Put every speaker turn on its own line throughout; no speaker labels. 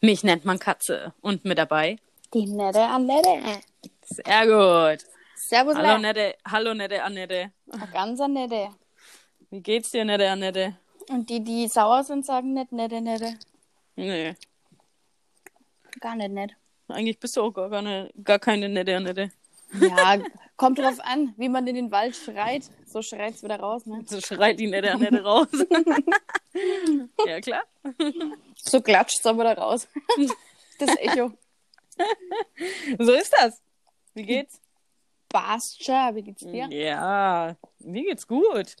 Mich nennt man Katze. Und mit dabei?
Die nette Annette.
Sehr gut.
Servus,
Hallo,
Hallo,
nette, hallo, nette Annette.
Ganz nette.
Wie geht's dir, nette Annette?
Und die, die sauer sind, sagen nicht nette, nette.
Nee,
Gar nicht nett.
eigentlich bist du auch gar keine, gar keine nette Annette.
Ja, kommt drauf an, wie man in den Wald schreit. So schreit's wieder raus, ne?
So schreit die nette Annette raus. ja, klar.
So klatscht's aber wieder raus. Das Echo.
So ist das. Wie geht's?
Schon. Wie geht's dir?
Ja, mir geht's gut.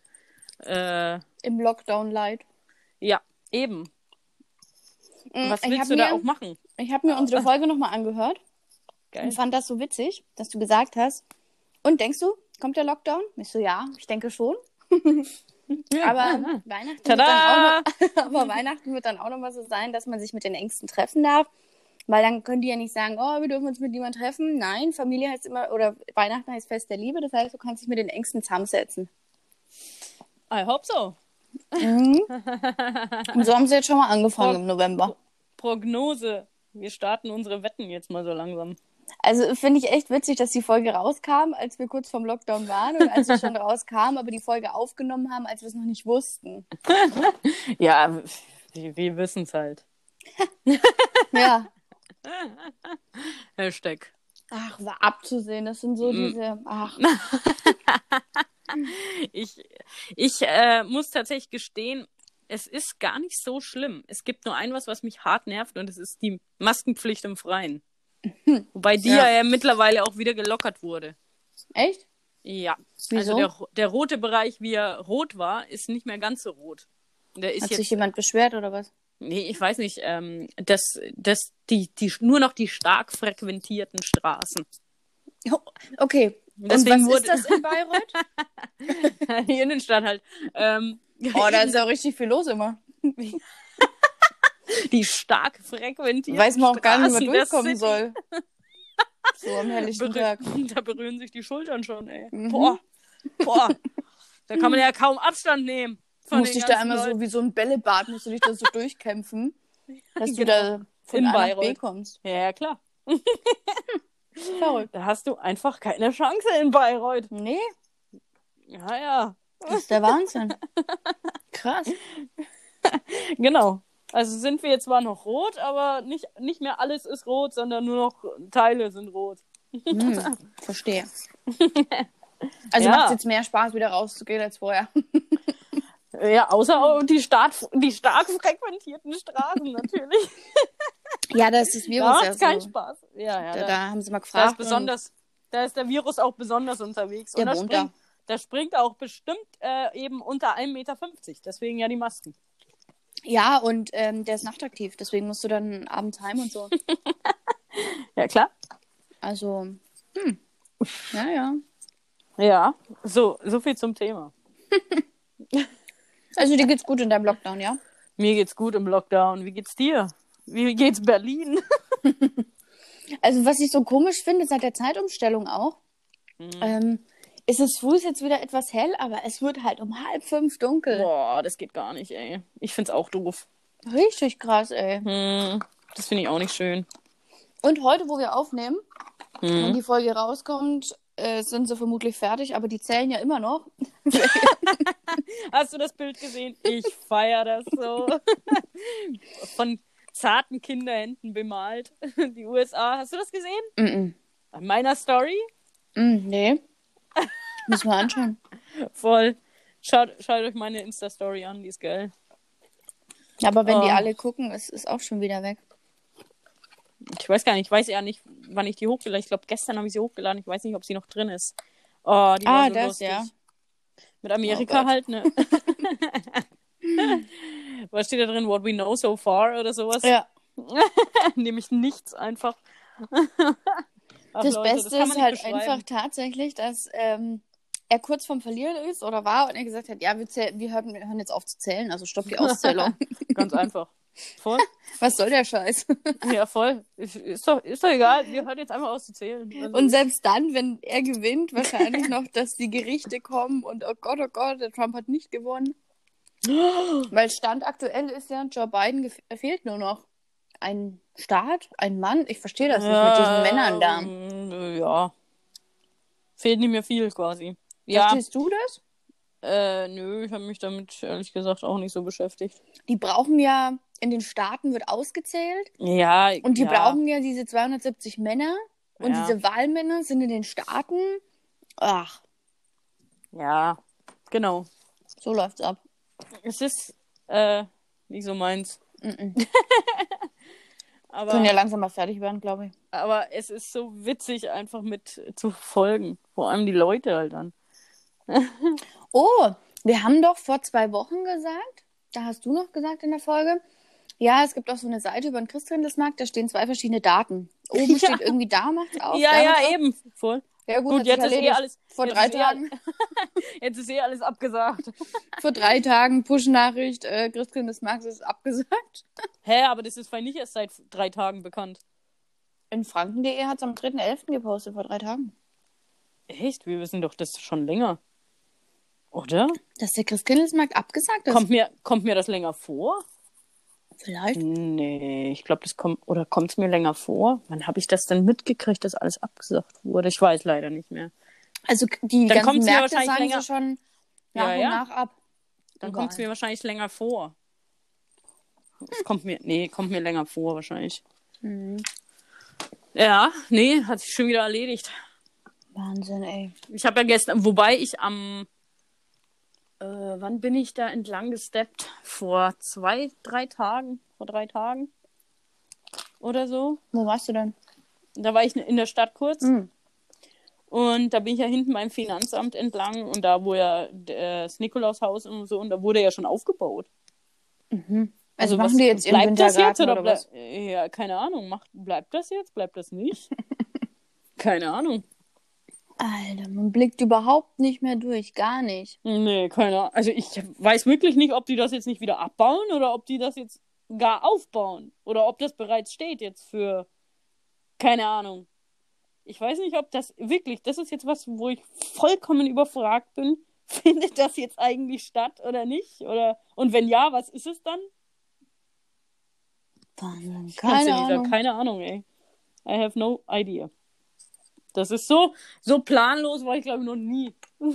Äh,
Im Lockdown Light.
ja, eben. Was
Mm, ich
willst du da
mir,
auch machen?
Ich habe mir unsere Folge nochmal angehört
Geil.
und fand das so witzig, dass du gesagt hast. Und denkst du, kommt der Lockdown? Ich so, ja, ich denke schon. Aber Weihnachten, wird dann auch noch, aber Weihnachten wird dann auch noch mal so sein, dass man sich mit den Ängsten treffen darf. Weil dann können die ja nicht sagen, oh, wir dürfen uns mit niemandem treffen. Nein, Familie heißt immer, oder Weihnachten heißt Fest der Liebe. Das heißt, du kannst dich mit den Ängsten zusammensetzen.
I hope so.
Mhm. Und so haben sie jetzt schon mal angefangen im November.
Prognose. Wir starten unsere Wetten jetzt mal so langsam.
Also finde ich echt witzig, dass die Folge rauskam, als wir kurz vorm Lockdown waren und als sie schon rauskam, aber die Folge aufgenommen haben, als wir es noch nicht wussten.
Ja, wir, wir wissen es halt.
Ja.
Hashtag.
Ach, war abzusehen. Das sind so diese. Ach,
Ich, ich äh, muss tatsächlich gestehen, es ist gar nicht so schlimm. Es gibt nur ein was, was mich hart nervt, und es ist die Maskenpflicht im Freien. Wobei die ja.
Ja.
mittlerweile auch wieder gelockert wurde.
echt?
Ja.
Wieso?
Also der, der rote Bereich, wie er rot war, ist nicht mehr ganz so rot. Der ist
Hat
jetzt.
sich jemand beschwert oder was?
Nee, ich weiß nicht, ähm, dass, dass die, die nur noch die stark frequentierten Straßen.
Oh, Okay.
Deswegen
und was
wurde-
ist das in Bayreuth?
Die Innenstadt halt. Ähm,
Oh, da ist ja richtig viel los immer.
die stark frequentierten
Weiß man auch gar nicht, wie man
Straßen
durchkommen soll. So am helllichten
Berü
Tag.
Da berühren sich die Schultern schon, ey.
Mhm.
Boah. Boah. Da kann man ja kaum Abstand nehmen.
Du
Von
musst dich da einmal so
Leuten.
wie so ein Bällebad, musst du dich da so durchkämpfen, dass du
Genau.
da von
In
A B
Bayreuth.
kommst.
Ja, ja, klar.
Verrückt.
Da hast du einfach keine Chance in Bayreuth.
Nee,
Ja, ja.
das ist der Wahnsinn. Krass.
Genau. Also sind wir jetzt zwar noch rot, aber nicht, nicht mehr alles ist rot, sondern nur noch Teile sind rot.
Hm, verstehe. Also
Ja.
macht es jetzt mehr Spaß, wieder rauszugehen als vorher.
Ja, außer die, stark, die stark frequentierten Straßen natürlich.
Ja, das ist das
Da
Virus ja
macht's keinen
so.
Spaß. Ja, ja.
Da,
Da,
da haben sie mal
da
gefragt.
ist besonders, da ist der Virus auch besonders unterwegs.
Der
Und da springt, da springt auch bestimmt äh, eben unter 1,50 Meter. Deswegen ja die Masken.
Ja, und ähm, der ist nachtaktiv, deswegen musst du dann abends heim und so.
Ja, klar.
Also, hm. Ja, ja.
Ja, so, so viel zum Thema.
Also dir geht's gut in deinem Lockdown, ja?
Mir geht's gut im Lockdown. Wie geht's dir? Wie geht's Berlin?
Also was ich so komisch finde, seit der Zeitumstellung auch,
Mhm.
ähm, ist es früh jetzt wieder etwas hell, aber es wird halt um halb fünf dunkel.
Boah, das geht gar nicht, ey. Ich find's auch doof.
Richtig krass, ey.
Hm, das finde ich auch nicht schön.
Und heute, wo wir aufnehmen, wenn
Hm.
die Folge rauskommt, äh, sind sie vermutlich fertig, aber die zählen ja immer noch.
Hast du das Bild gesehen? Ich feier das so. Von zarten Kinderhänden bemalt. Die USA. Hast du das gesehen?
Mm
An meiner Story?
-mm. Mm, nee. Müssen wir anschauen.
Voll. Schaut, schaut euch meine Insta-Story an, die ist geil.
Aber wenn die
Oh.
alle gucken, ist es auch schon wieder weg.
Ich weiß gar nicht, ich weiß eher nicht, wann ich die hochgeladen Ich glaube, gestern habe ich sie hochgeladen. Ich weiß nicht, ob sie noch drin ist. Oh, die
Ah,
so
das,
lustig.
ja.
Mit Amerika
Oh
halt, ne? Was steht da drin? What we know so far oder sowas?
Ja.
Nämlich nichts einfach. Ach,
Das
Leute,
Beste
man
ist halt einfach tatsächlich, dass ähm, er kurz vorm Verlieren ist oder war und er gesagt hat, ja, wir, zähl- wir, hören, wir hören jetzt auf zu zählen, also stopp die Auszählung.
Ganz einfach. Voll.
Was soll der Scheiß?
Ja, voll. Ist, doch, ist doch egal. Wir hören jetzt einfach aus zu zählen. Also,
Und selbst dann, wenn er gewinnt, wahrscheinlich noch, dass die Gerichte kommen und oh Gott, oh Gott, der Trump hat nicht gewonnen. Weil Stand aktuell ist ja, Joe Biden fehlt nur noch. Ein Staat, ein Mann? Ich verstehe das nicht mit diesen Männern da.
da. Ja. Fehlt nicht mehr viel quasi. Ja,
Verstehst du das?
äh, nö, ich habe mich damit ehrlich gesagt auch nicht so beschäftigt.
Die brauchen ja, in den Staaten wird ausgezählt
Ja,
und die
ja.
brauchen ja diese 270 Männer und
Ja.
diese Wahlmänner sind in den Staaten. Ach,
Ja, genau.
so läuft's ab.
Es ist äh, nicht so meins.
Mhm.
Aber,
Können ja langsam mal fertig werden, glaube ich.
aber es ist so witzig, einfach mit zu folgen. Vor allem die Leute halt dann.
Oh, wir haben doch vor zwei Wochen gesagt, da hast du noch gesagt in der Folge, ja, es gibt auch so eine Seite über den Christkindlesmarkt, da stehen zwei verschiedene Daten. Oben
Ja.
steht irgendwie da macht's auf.
ja, ja,
auf.
eben. Voll.
Ja, gut,
Gut, jetzt ist eh alles.
Vor drei
eh
Tagen,
Jetzt ist eh alles abgesagt.
vor drei Tagen Push-Nachricht, äh, Christkindlesmarkt ist abgesagt.
Hä, aber das ist vielleicht nicht erst seit drei Tagen bekannt.
In franken.de hat es am 3.11. gepostet, vor drei Tagen.
Echt? Wir wissen doch das schon länger. Oder?
Dass der Christkindlesmarkt abgesagt ist.
Kommt mir, kommt mir das länger vor?
Vielleicht.
Nee, ich glaube, das kommt. Oder kommt es mir länger vor? Wann habe ich das denn mitgekriegt, dass alles abgesagt wurde? Ich weiß leider nicht mehr.
Also die
Dann
ganzen
mir
Märkte
wahrscheinlich
sagen
länger-
schon nach
Ja,
und
ja.
nach ab.
Dann kommt es mir wahrscheinlich länger vor. Es kommt mir. Nee, kommt mir länger vor wahrscheinlich.
Mhm.
Ja, nee, hat sich schon wieder erledigt.
Wahnsinn, ey.
Ich habe ja gestern, wobei ich am, äh, wann bin ich da entlang gesteppt? Vor zwei, drei Tagen, vor drei Tagen oder so.
Wo warst du denn?
Da war ich in der Stadt kurz
Mhm.
und da bin ich ja hinten beim Finanzamt entlang und da, wo ja äh, das Nikolaushaus und so, und da wurde ja schon aufgebaut.
Also,
was-
machen die jetzt
bleibt das jetzt oder,
oder was?
Ja, keine Ahnung. Macht, bleibt das jetzt? Bleibt das nicht? keine Ahnung.
Alter, man blickt überhaupt nicht mehr durch, gar nicht.
Nee, keine Ahnung. Also ich weiß wirklich nicht, ob die das jetzt nicht wieder abbauen oder ob die das jetzt gar aufbauen. Oder ob das bereits steht jetzt für. Keine Ahnung. Ich weiß nicht, ob das wirklich, das ist jetzt was, wo ich vollkommen überfragt bin. Findet das jetzt eigentlich statt oder nicht? Oder und wenn ja, was ist es dann?
Wahnsinn. Keine
sagen.
Ahnung.
Keine Ahnung, ey. I have no idea. Das ist so, so planlos war ich glaube ich noch nie.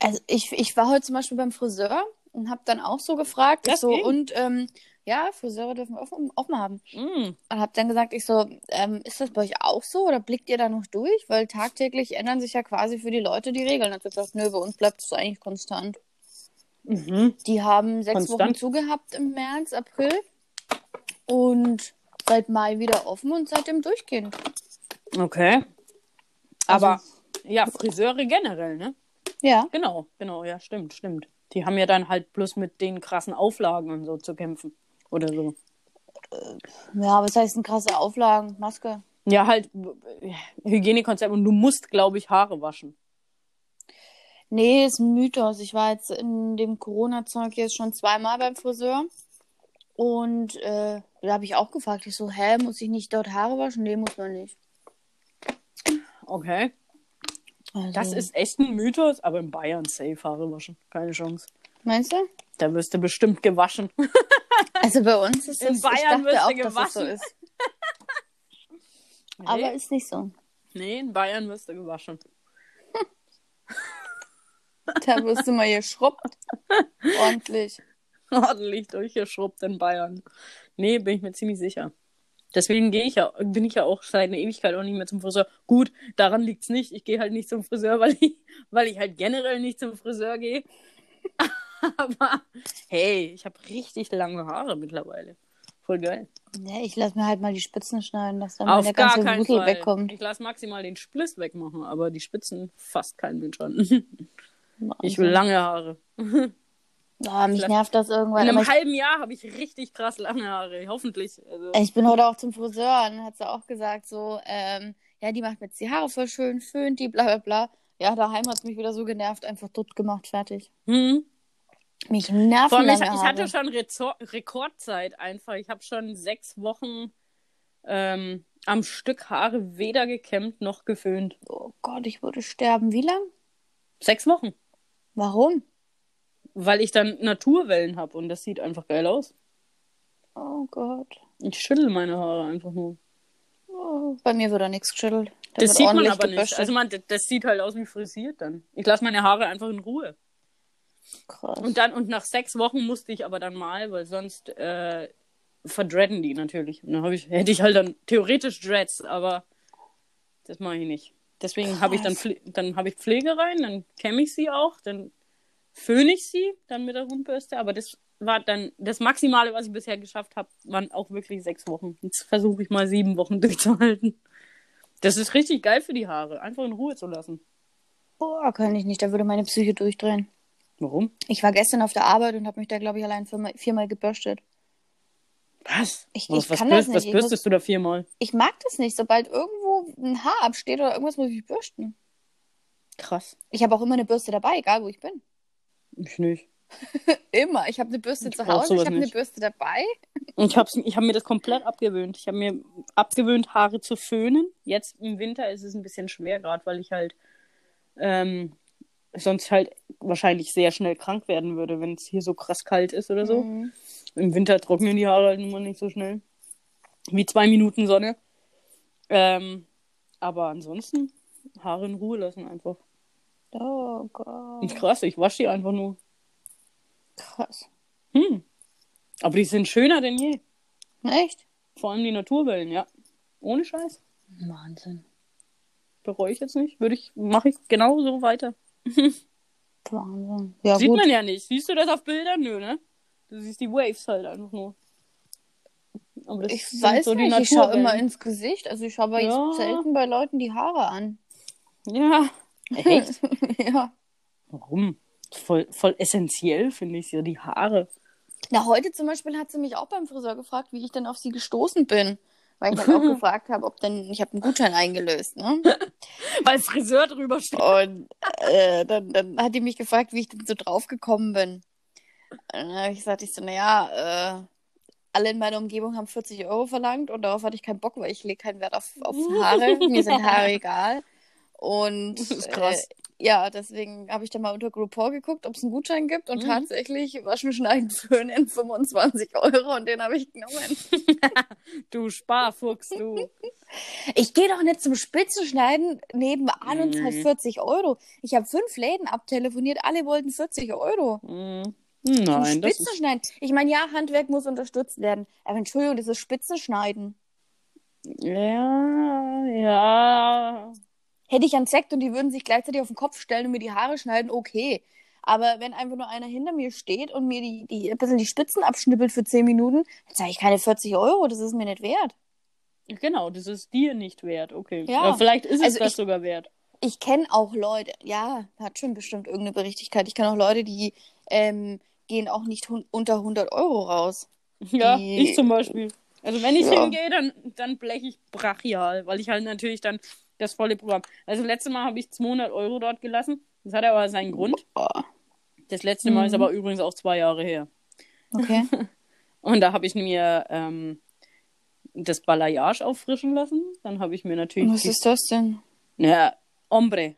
Also ich, ich war heute zum Beispiel beim Friseur und habe dann auch so gefragt,
Das
so,
ging?
und ähm, ja, Friseure dürfen offen, offen haben.
Mm.
Und habe dann gesagt, ich so, ähm, ist das bei euch auch so oder blickt ihr da noch durch? Weil tagtäglich ändern sich ja quasi für die Leute die Regeln. Hat sie gesagt, nö, bei uns bleibt es eigentlich konstant.
Mhm.
Die haben sechs
Konstant?
Wochen zugehabt im März, April und seit Mai wieder offen und seitdem durchgehend.
Okay. Aber
Also-
ja, Friseure generell, ne?
Ja.
Genau, genau, ja, stimmt, stimmt. Die haben ja dann halt bloß mit den krassen Auflagen und so zu kämpfen. Oder so.
Ja, was heißt denn krasse Auflagen? Maske.
Ja, halt äh, Hygienekonzept und du musst, glaube ich, Haare waschen.
Nee, ist ein Mythos. Ich war jetzt in dem Corona-Zeug jetzt schon zweimal beim Friseur. Und äh, da habe ich auch gefragt, ich so, hä, muss ich nicht dort Haare waschen? Nee, muss man nicht.
Okay.
Also,
Das ist echt ein Mythos, aber in Bayern safe Haare waschen. Keine Chance.
Meinst du?
Da wirst du bestimmt gewaschen.
Also bei uns ist
In
es,
Bayern
ich
wirst du
auch, dass es so
gewaschen.
ist. Aber ist nicht so.
nee, in Bayern wirst du gewaschen.
Da wirst du mal geschrubbt. Ordentlich.
Ordentlich durchgeschrubbt in Bayern. Nee, bin ich mir ziemlich sicher. Deswegen gehe ich ja, bin ich ja auch seit einer Ewigkeit auch nicht mehr zum Friseur. Gut, daran liegt's nicht. Ich gehe halt nicht zum Friseur, weil ich, weil ich halt generell nicht zum Friseur gehe. Aber hey, ich habe richtig lange Haare mittlerweile. Voll geil.
Ja, ich lasse mir halt mal die Spitzen schneiden, dass dann
Auf
der
gar
ganze
keinen
Wusel wegkommt.
Ich lasse maximal den Spliss wegmachen, aber die Spitzen fast kein Mensch an. Ich will lange Haare.
Oh, mich
Vielleicht-
nervt das irgendwann.
In einem
ich,
halben Jahr habe ich richtig krass lange Haare. Hoffentlich. Also,
ich bin heute auch zum Friseur und hat sie auch gesagt, so, ähm, ja, die macht mir jetzt die Haare voll schön, föhnt die, bla bla bla. Ja, daheim hat es mich wieder so genervt, einfach tot gemacht, fertig.
hm.
Mich nerven
Vor allem, ich, ich hatte schon Rezor Rekordzeit einfach. Ich habe schon sechs Wochen ähm, am Stück Haare weder gekämmt noch geföhnt.
Oh Gott, ich würde sterben. Wie lang?
Sechs Wochen.
Warum?
Weil ich dann Naturwellen habe und das sieht einfach geil aus.
Oh Gott.
Ich schüttel meine Haare einfach nur.
Oh, bei mir wird da nichts geschüttelt. Da
Das sieht man aber nicht.
gebürstet.
Also man, das sieht halt aus wie frisiert dann. Ich lasse meine Haare einfach in Ruhe.
Krass.
Und dann, und nach sechs Wochen musste ich aber dann mal, weil sonst äh, verdreaden die natürlich. Und dann ich, hätte ich halt dann theoretisch Dreads, aber das mache ich nicht. Deswegen habe ich dann, dann habe ich Pflege rein, dann kämme ich sie auch, dann föhne ich sie, dann mit der Rundbürste. Aber das war dann das Maximale, was ich bisher geschafft habe, waren auch wirklich sechs Wochen. Jetzt versuche ich mal sieben Wochen durchzuhalten. Das ist richtig geil für die Haare, einfach in Ruhe zu lassen.
Boah, kann ich nicht. Da würde meine Psyche durchdrehen.
Warum?
Ich war gestern auf der Arbeit und habe mich da, glaube ich, allein viermal, viermal gebürstet.
Was?
Ich-
was,
ich
was,
kann
bürst-
das nicht.
was bürstest du da viermal?
Ich mag das nicht. Sobald irgendwo ein Haar absteht oder irgendwas, muss ich bürsten.
Krass.
Ich habe auch immer eine Bürste dabei, egal wo ich bin.
Ich nicht.
Immer. Ich habe eine Bürste
Ich
zu Hause, ich habe eine. Bürste dabei.
Und ich habe ich hab mir das komplett abgewöhnt. Ich habe mir abgewöhnt, Haare zu föhnen. Jetzt im Winter ist es ein bisschen schwer, gerade weil ich halt ähm, sonst halt wahrscheinlich sehr schnell krank werden würde, wenn es hier so krass kalt ist oder so.
Mhm.
Im Winter trocknen die Haare halt nun mal nicht so schnell. Wie zwei Minuten Sonne. Ähm, aber ansonsten Haare in Ruhe lassen einfach.
Oh Gott.
Krass, ich wasche die einfach nur.
Krass.
Hm. Aber die sind schöner denn je.
Echt?
Vor allem die Naturwellen, ja. Ohne Scheiß.
Wahnsinn.
Bereue ich jetzt nicht. Würde ich, mache ich genau so weiter.
Wahnsinn. Ja,
Sieht
gut.
man ja nicht. Siehst du das auf Bildern? Nö, ne? Du siehst die Waves halt einfach nur. Aber das
Ich weiß
so die
nicht, ich schaue immer ins Gesicht. Also ich schaue
Ja.
jetzt selten bei Leuten die Haare an.
Ja. Echt?
ja.
Warum? Voll, voll essentiell finde ich ja die Haare.
Na, heute zum Beispiel hat sie mich auch beim Friseur gefragt, wie ich denn auf sie gestoßen bin. Weil ich dann auch gefragt habe, ob denn, ich habe einen Gutschein eingelöst, ne?
Weil Friseur drüber steht.
Und äh, dann, dann hat die mich gefragt, wie ich denn so drauf gekommen bin. Und dann habe ich gesagt, ich so, naja, äh, alle in meiner Umgebung haben 40 Euro verlangt und darauf hatte ich keinen Bock, weil ich lege keinen Wert auf, auf Haare. Mir sind Haare egal. Und
Das ist krass.
Äh, ja, deswegen habe ich dann mal unter Groupon geguckt, ob es einen Gutschein gibt und
Mhm.
tatsächlich waschen, schneiden, föhnen 25 Euro und den habe ich genommen.
Du Sparfuchs, du.
Ich gehe doch nicht zum Spitzenschneiden nebenan und zahle
Mhm.
40 Euro. Ich habe fünf Läden abtelefoniert, alle wollten 40 Euro.
Hm.
Zum
Nein, das ist.
Spitzenschneiden. Ich meine, ja, Handwerk muss unterstützt werden. Aber Entschuldigung, das ist Spitzenschneiden.
Ja, ja.
Hätte ich einen Sekt und die würden sich gleichzeitig auf den Kopf stellen und mir die Haare schneiden, okay. Aber wenn einfach nur einer hinter mir steht und mir die, die, ein bisschen die Spitzen abschnippelt für 10 Minuten, dann zahle ich keine 40 Euro. Das ist mir nicht wert.
Genau, das ist dir nicht wert. Okay.
Ja.
Aber vielleicht ist es
Also
das
ich-
sogar wert.
Ich kenne auch Leute, ja, hat schon bestimmt irgendeine Berichtigkeit. Ich kenne auch Leute, die ähm, gehen auch nicht unter 100 Euro raus.
Ja,
Die-
ich zum Beispiel. Also wenn ich
Ja.
hingehe, dann, dann blech ich brachial, weil ich halt natürlich dann das volle Programm. Also letztes Mal habe ich 200 Euro dort gelassen. Das hat aber seinen Grund. Das letzte Mal ist
Mhm.
aber übrigens auch zwei Jahre her.
Okay.
Und da habe ich mir ähm, das Balayage auffrischen lassen. Dann habe ich mir natürlich.
Was ist das denn?
Ja, Ombre.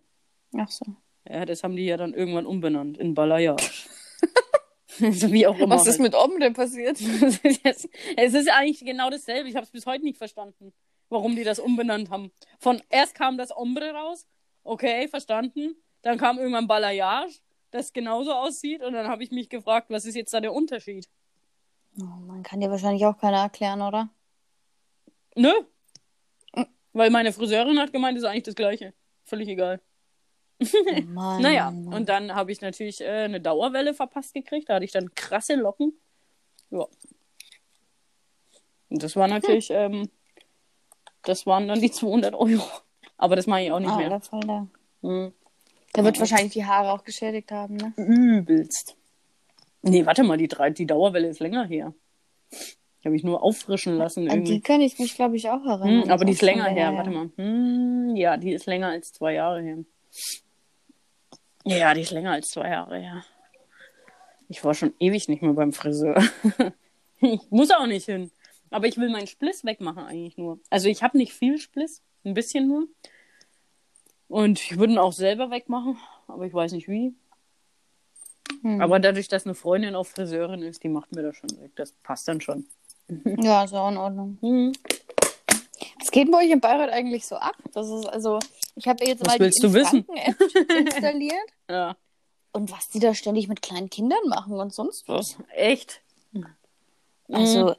Ach so.
Ja, das haben die ja dann irgendwann umbenannt in Balayage. so wie auch immer.
Was ist
halt.
mit Om denn passiert?
es ist eigentlich genau dasselbe. Ich habe es bis heute nicht verstanden, warum die das umbenannt haben. Von erst kam das Ombre raus, okay, verstanden. Dann kam irgendwann Balayage, das genauso aussieht. Und dann habe ich mich gefragt, was ist jetzt da der Unterschied?
Oh, man kann dir wahrscheinlich auch keiner erklären, oder?
Nö. Weil meine Friseurin hat gemeint, das ist eigentlich das Gleiche. Völlig egal.
Oh Mann.
Naja, und dann habe ich natürlich äh, eine Dauerwelle verpasst gekriegt. Da hatte ich dann krasse Locken. Ja. Und das war natürlich, ähm, das waren dann die 200 Euro. Aber das mache ich auch nicht
ah,
mehr.
der Fall da.
Hm.
Der wird wahrscheinlich die Haare auch geschädigt haben, ne?
Übelst. Nee, warte mal, die, drei, die Dauerwelle ist länger her. Die habe ich nur auffrischen lassen
An
irgendwie.
die kann ich mich, glaube ich, auch erinnern.
Hm, aber die ist länger her,
länger
warte mal. Hm, ja, die ist länger als zwei Jahre her. Ja, die ist länger als zwei Jahre her. Ich war schon ewig nicht mehr beim Friseur. ich muss auch nicht hin. Aber ich will meinen Spliss wegmachen eigentlich nur. Also ich habe nicht viel Spliss, ein bisschen nur. Und ich würde ihn auch selber wegmachen, aber ich weiß nicht wie.
Hm.
Aber dadurch, dass eine Freundin auch Friseurin ist, die macht mir das schon weg. Das passt dann schon.
Ja, ist auch in Ordnung.
Hm.
Was geht bei euch im Bayreuth eigentlich so ab? Das ist also, ich habe jetzt
Was
mal
willst
die
du wissen?
Franken-App installiert.
Ja.
Und was die da ständig mit kleinen Kindern machen und sonst was.
Echt?
Also,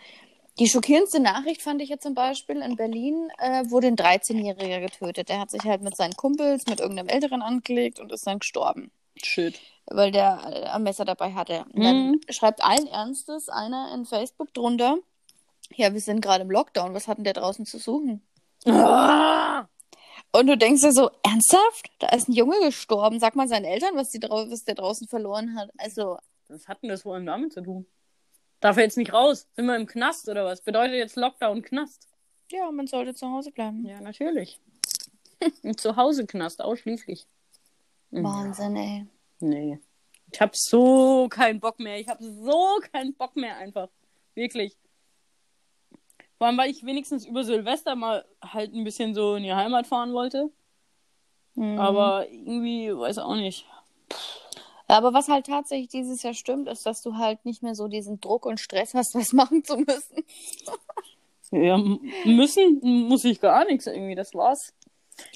die schockierendste Nachricht fand ich jetzt zum Beispiel, in Berlin äh, wurde ein 13-Jähriger getötet. Der hat sich halt mit seinen Kumpels, mit irgendeinem Älteren angelegt und ist dann gestorben,
Shit.
weil der äh, ein Messer dabei hatte. Und dann schreibt allen Ernstes einer in Facebook drunter, ja, wir sind gerade im Lockdown, was hat denn der draußen zu suchen?
Ah!
Und du denkst dir so, ernsthaft? Da ist ein Junge gestorben. Sag mal seinen Eltern, was, die was der draußen verloren hat. Also,
Was hat denn das wohl damit zu tun? Darf er jetzt nicht raus? Sind wir im Knast oder was? Bedeutet jetzt Lockdown Knast?
ja, man sollte zu Hause bleiben.
Ja, natürlich. Ein Zuhause-Knast, ausschließlich.
Wahnsinn, ey.
Nee. Ich hab so keinen Bock mehr. Ich hab so keinen Bock mehr einfach. Wirklich. Vor allem, weil ich wenigstens über Silvester mal halt ein bisschen so in die Heimat fahren wollte.
Mhm.
Aber irgendwie, weiß auch nicht.
Aber was halt tatsächlich dieses Jahr stimmt, ist, dass du halt nicht mehr so diesen Druck und Stress hast, was machen zu müssen.
Ja, müssen muss ich gar nichts irgendwie. Das war's.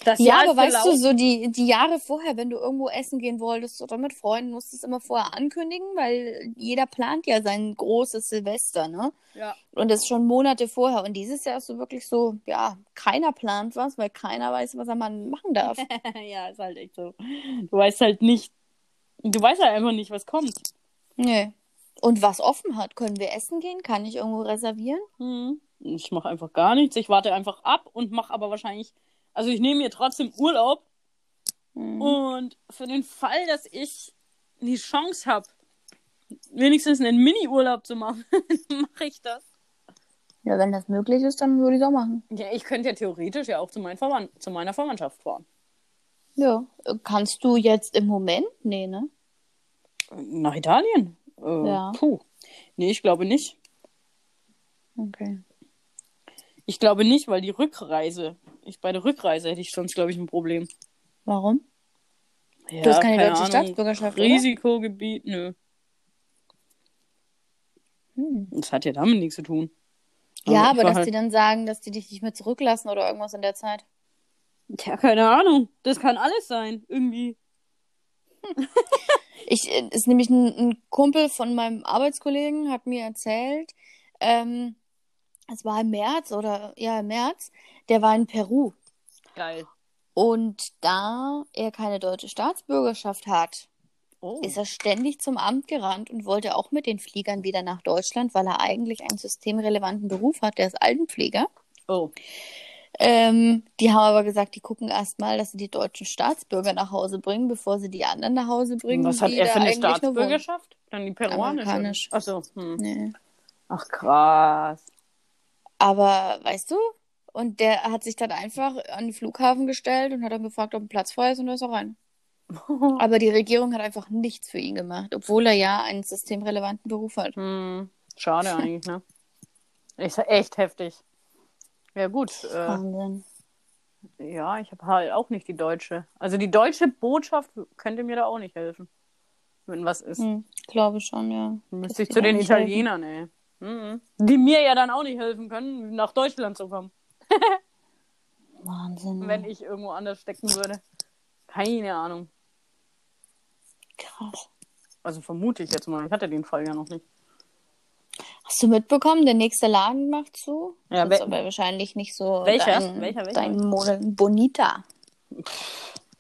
Das
Ja,
Jahr
aber weißt du, so die, die Jahre vorher, wenn du irgendwo essen gehen wolltest oder mit Freunden, musst du es immer vorher ankündigen, weil jeder plant ja sein großes Silvester, ne?
Ja.
Und das ist schon Monate vorher. Und dieses Jahr ist so wirklich so, ja, keiner plant was, weil keiner weiß, was er mal machen darf.
ja, ist halt echt so. Du weißt halt nicht, du weißt halt einfach nicht, was kommt.
nee. Und was offen hat, können wir essen gehen? Kann ich irgendwo reservieren?
Hm. Ich mache einfach gar nichts. Ich warte einfach ab und mache aber wahrscheinlich, also ich nehme mir trotzdem Urlaub
Mhm.
und für den Fall, dass ich die Chance habe, wenigstens einen Mini-Urlaub zu machen, mache ich das.
Ja, wenn das möglich ist, dann würde ich es auch machen.
Ja, ich könnte ja theoretisch ja auch zu, meinen Verwand zu meiner Verwandtschaft fahren.
Ja. Kannst du jetzt im Moment? Nee, ne?
Nach Italien? Äh,
Ja.
Puh. Nee, ich glaube nicht.
Okay.
Ich glaube nicht, weil die Rückreise, ich bei der Rückreise hätte ich sonst, glaube ich, ein Problem.
Warum?
Ja,
Du hast keine, deutsche
Ahnung.
Staatsbürgerschaft, oder?
Risikogebiet, nö.
Hm.
Das hat ja damit nichts zu tun.
Ja,
ich
aber dass
halt-
die dann sagen, dass die dich nicht mehr zurücklassen oder irgendwas in der Zeit.
Ja, keine Ahnung. Das kann alles sein, irgendwie.
Ich, äh, ist nämlich ein, ein Kumpel von meinem Arbeitskollegen, hat mir erzählt, ähm, es war im März oder ja, im März, der war in Peru.
Geil.
Und da er keine deutsche Staatsbürgerschaft hat,
Oh.
ist er ständig zum Amt gerannt und wollte auch mit den Fliegern wieder nach Deutschland, weil er eigentlich einen systemrelevanten Beruf hat. Der ist Altenpfleger.
oh.
Ähm, die haben aber gesagt, die gucken erst mal, dass sie die deutschen Staatsbürger nach Hause bringen, bevor sie die anderen nach Hause bringen.
Was hat er für eine. Staatsbürgerschaft? Dann die peruanische.
Amerikanisch.
Achso. Hm.
Nee.
Ach, krass.
Aber weißt du, und der hat sich dann einfach an den Flughafen gestellt und hat dann gefragt, ob ein Platz frei ist und da ist er rein. Aber die Regierung hat einfach nichts für ihn gemacht, obwohl er ja einen systemrelevanten Beruf hat.
hm. Schade eigentlich, ne? Ist echt heftig. Ja, gut. Äh,
Wahnsinn.
ja, ich habe halt auch nicht die deutsche. Also die deutsche Botschaft könnte mir da auch nicht helfen. Wenn was ist.
Hm, glaube schon, ja.
Müsste ich zu den Italienern, ey. Mhm. Die mir ja dann auch nicht helfen können, nach Deutschland zu kommen,
Wahnsinn.
wenn ich irgendwo anders stecken würde. Keine Ahnung.
Krass.
Also vermute ich jetzt mal. Ich hatte den Fall ja noch nicht.
Hast du mitbekommen, der nächste Laden macht zu?
Ja,
das ist aber wahrscheinlich nicht so
Welcher?
dein,
Welcher, welcher?
dein Model. Bonita.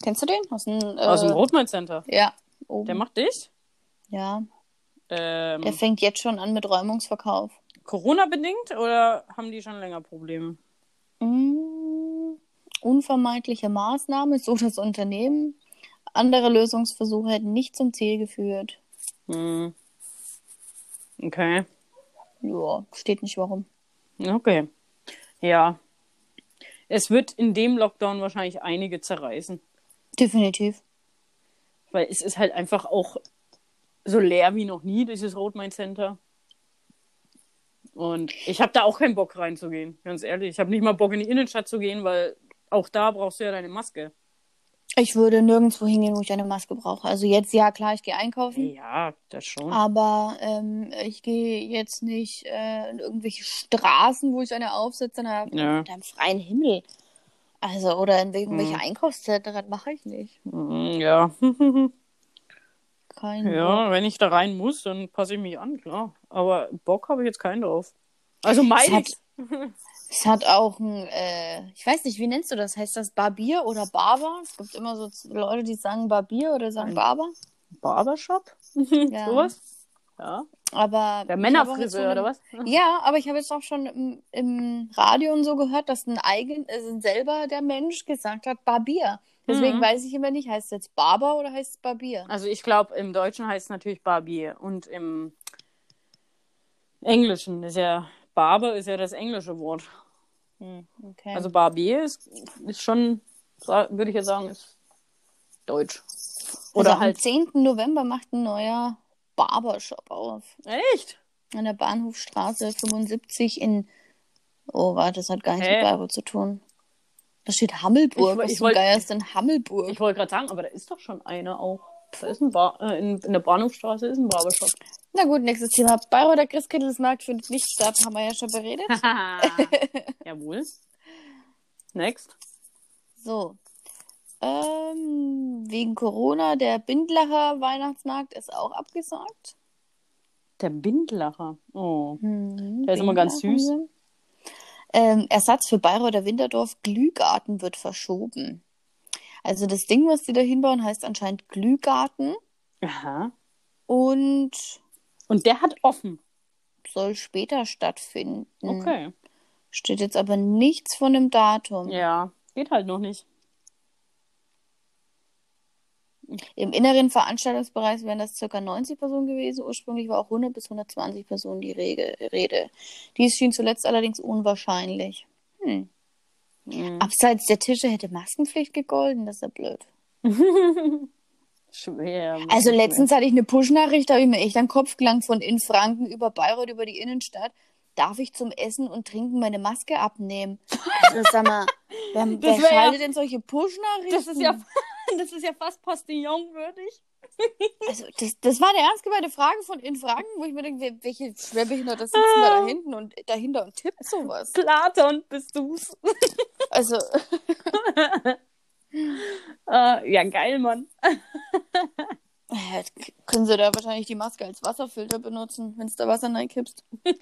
Kennst du den? Aus dem, äh,
Aus dem Rotmain Center.
Ja. Oben.
Der macht dich?
ja.
Ähm,
Der fängt jetzt schon an mit Räumungsverkauf.
Corona-bedingt oder haben die schon länger Probleme?
Mm, unvermeidliche Maßnahme, so das Unternehmen. Andere Lösungsversuche hätten nicht zum Ziel geführt.
Hm. Okay.
Ja, steht nicht warum.
Okay. Ja. Es wird in dem Lockdown wahrscheinlich einige zerreißen.
Definitiv.
Weil es ist halt einfach auch so leer wie noch nie, dieses Rotmain Center. Und ich habe da auch keinen Bock reinzugehen, ganz ehrlich. Ich habe nicht mal Bock in die Innenstadt zu gehen, weil auch da brauchst du ja deine Maske.
Ich würde nirgendwo hingehen, wo ich eine Maske brauche. Also jetzt, ja, klar, ich gehe einkaufen.
Ja, das schon.
Aber ähm, ich gehe jetzt nicht äh, in irgendwelche Straßen, wo ich eine aufsetze, sondern
Ja.
unter dem freien Himmel. Also, oder in irgendwelche
Hm.
Einkaufszentren, das mache ich nicht.
Mm, Ja.
Kein Bock.
ja, wenn ich da rein muss, dann passe ich mich an, klar. Aber Bock habe ich jetzt keinen drauf. Also
hat, es hat auch ein, äh, ich weiß nicht, wie nennst du das? Heißt das Barbier oder Barber? Es gibt immer so Leute, die sagen Barbier oder sagen
Ein-
Barber.
Barbershop?
Ja.
Sowas? Ja.
Aber
Der Männerfriseur, oder was?
Ja, aber ich habe jetzt auch schon im, im Radio und so gehört, dass ein eigen, also selber der Mensch gesagt hat, Barbier. Deswegen
Mhm.
weiß ich immer nicht, heißt es jetzt Barber oder heißt es Barbier?
Also ich glaube, im Deutschen heißt es natürlich Barbier und im Englischen ist ja Barber ist ja das englische Wort.
Hm, okay.
Also Barbier ist, ist schon, würde ich jetzt sagen, ist Deutsch. Oder
also
halt.
am 10. November macht ein neuer Barbershop auf.
Echt?
An der Bahnhofstraße 75 in. Oh, warte, das hat gar nichts
Hä?
mit Bayreuth zu tun. Da steht Hammelburg.
Ich
Was
ich
zum Geier ist denn Hammelburg?
Ich wollte gerade sagen, aber da ist doch schon einer auch. Da ist ein Bar, äh, in, in der Bahnhofstraße ist ein Barbershop.
Na gut, nächstes Thema. Bayreuther Christkindlesmarkt findet nicht statt, haben wir ja schon beredet.
Jawohl. Next.
So. Ähm, wegen Corona, der Bindlacher Weihnachtsmarkt ist auch abgesagt.
Der Bindlacher. Oh.
Mhm,
Der ist immer ganz süß.
Ähm, Ersatz für Bayreuther Winterdorf Glühgarten wird verschoben. Also das Ding, was die da hinbauen, heißt anscheinend Glühgarten
Aha.
und
Und der hat offen.
soll später stattfinden.
Okay.
Steht jetzt aber nichts von dem Datum.
Ja, geht halt noch nicht.
Im inneren Veranstaltungsbereich wären das ca. 90 Personen gewesen. Ursprünglich war auch 100 bis 120 Personen die Rede. Dies schien zuletzt allerdings unwahrscheinlich. Hm.
Mhm.
Abseits der Tische hätte Maskenpflicht gegolten. Das ist ja blöd.
Schwer.
Also
schwer.
letztens hatte ich eine Push-Nachricht, da habe ich mir echt an den Kopf gelangt von in Franken über Bayreuth, über die Innenstadt. Darf ich zum Essen und Trinken meine Maske abnehmen? Also sag mal, wer, wer
wär ja-
schaltet denn solche Push-Nachrichten?
Das ist ja, das ist ja fast postillonwürdig.
Also, das, das war eine ernst gemeinte Frage von in Franken, wo ich mir denke, welche Schwerbehinderte sitzen da, da hinten und dahinter und tippt sowas.
Platon bist du's.
Also,
Äh, ja, geil, Mann.
können sie da wahrscheinlich die Maske als Wasserfilter benutzen, wenn es da Wasser reinkippst?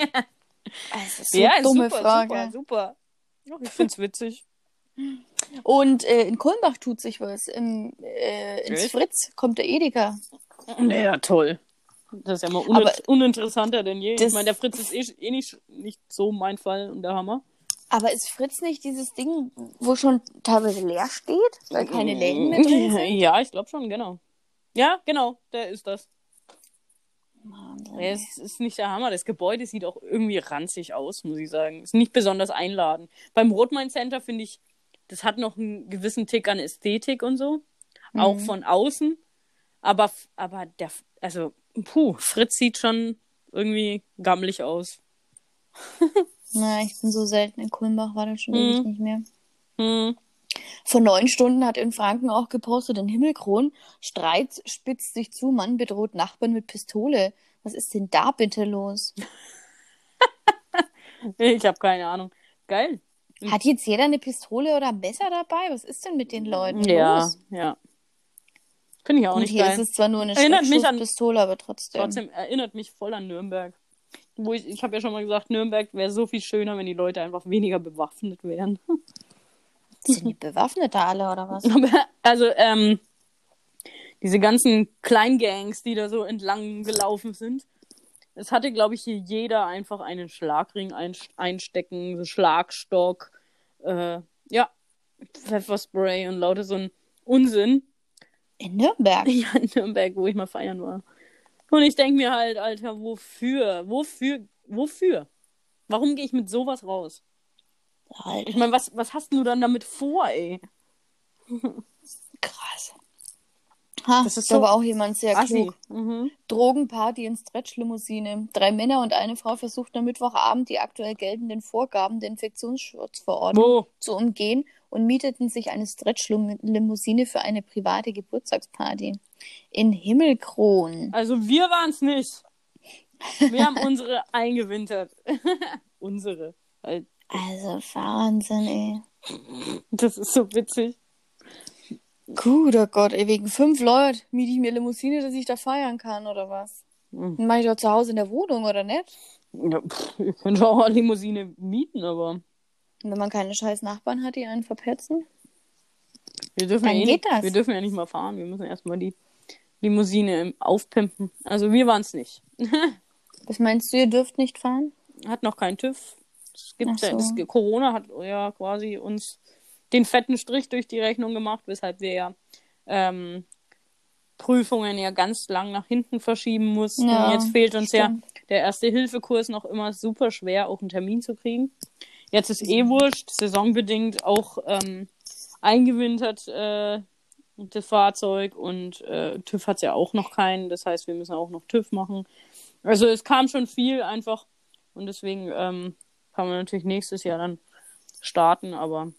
Also, so
ja,
dumme
super,
Frage.
super, super. Ich find's witzig.
Und äh, in Kulmbach tut sich was. Im, äh, ins
Echt?
Fritz kommt der Edeka.
Ja, toll. Das ist ja mal unin uninteressanter denn je. Ich meine, der Fritz ist eh, eh nicht, nicht so mein Fall und der Hammer.
Aber ist Fritz nicht dieses Ding, wo schon teilweise leer steht, weil keine Läden mehr drin sind?
Ja, ich glaube schon, genau. Ja, genau, der ist das. Ja, Es ist nicht der Hammer. Das Gebäude sieht auch irgendwie ranzig aus, muss ich sagen. Ist nicht besonders einladend. Beim Rotmain Center finde ich, das hat noch einen gewissen Tick an Ästhetik und so. Auch
Mhm.
von außen. Aber, aber der, also, puh, Fritz sieht schon irgendwie gammelig aus.
Na, ich bin so selten in Kulmbach, war das schon
Mhm.
ewig nicht mehr.
Hm.
Vor neun Stunden hat in Franken auch gepostet, in Himmelkron, Streit spitzt sich zu, Mann bedroht Nachbarn mit Pistole. Was ist denn da bitte los?
Ich habe keine Ahnung. Geil.
Hat jetzt jeder eine Pistole oder ein Messer dabei? Was ist denn mit den Leuten
Ja,
los?
ja. Finde ich auch
Und
nicht
hier
geil.
ist es zwar nur eine
Erinnert mich an-
Schreckschusspistole, aber trotzdem.
Trotzdem erinnert mich voll an Nürnberg. Wo ich ich habe ja schon mal gesagt, Nürnberg wäre so viel schöner, wenn die Leute einfach weniger bewaffnet wären.
Sind die bewaffnet da alle oder was?
Also, ähm, diese ganzen Kleingangs, die da so entlang gelaufen sind. Es hatte, glaube ich, hier jeder einfach einen Schlagring ein, einstecken, so Schlagstock, äh, ja, Pfefferspray und lauter so ein Unsinn.
In Nürnberg?
Ja, in Nürnberg, wo ich mal feiern war. Und ich denke mir halt, Alter, wofür? Wofür? Wofür? Warum gehe ich mit sowas raus?
Alter,
Ich meine, was, was hast du dann damit vor, ey?
krass. Ha,
Das ist so
war auch jemand sehr
Assi.
klug.
Mhm.
Drogenparty in Stretchlimousine. Drei Männer und eine Frau versuchten am Mittwochabend die aktuell geltenden Vorgaben der Infektionsschutzverordnung
Wo?
zu umgehen und mieteten sich eine Stretchlimousine für eine private Geburtstagsparty. In Himmelkron.
Also wir waren es nicht. Wir haben unsere eingewintert. unsere.
Also Wahnsinn, ey.
Das ist so witzig.
Guter Gott, ey, wegen fünf Leuten miete ich mir Limousine, dass ich da feiern kann, oder was?
Hm.
Dann mache ich doch zu Hause in der Wohnung, oder nicht?
Ja, pff, ihr könnt auch eine Limousine mieten, aber
Und wenn man keine scheiß Nachbarn hat, die einen verpetzen?
wir dürfen,
Dann
ja, eh
geht das.
wir dürfen ja nicht mal fahren. Wir müssen erstmal die Limousine im- aufpimpen. Also wir waren es nicht.
Was meinst du, ihr dürft nicht fahren?
Hat noch keinen TÜV. Es gibt
Ach
ja,
so.
das, Corona hat ja quasi uns den fetten Strich durch die Rechnung gemacht, weshalb wir ja ähm, Prüfungen ja ganz lang nach hinten verschieben mussten.
Ja,
Jetzt fehlt uns ja
stimmt.
der Erste-Hilfe-Kurs noch immer super schwer, auch einen Termin zu kriegen. Jetzt ist eh wurscht, saisonbedingt auch ähm, eingewintert äh, das Fahrzeug und äh, TÜV hat ja auch noch keinen. Das heißt, wir müssen auch noch TÜV machen. Also es kam schon viel einfach und deswegen ähm, kann man natürlich nächstes Jahr dann starten, aber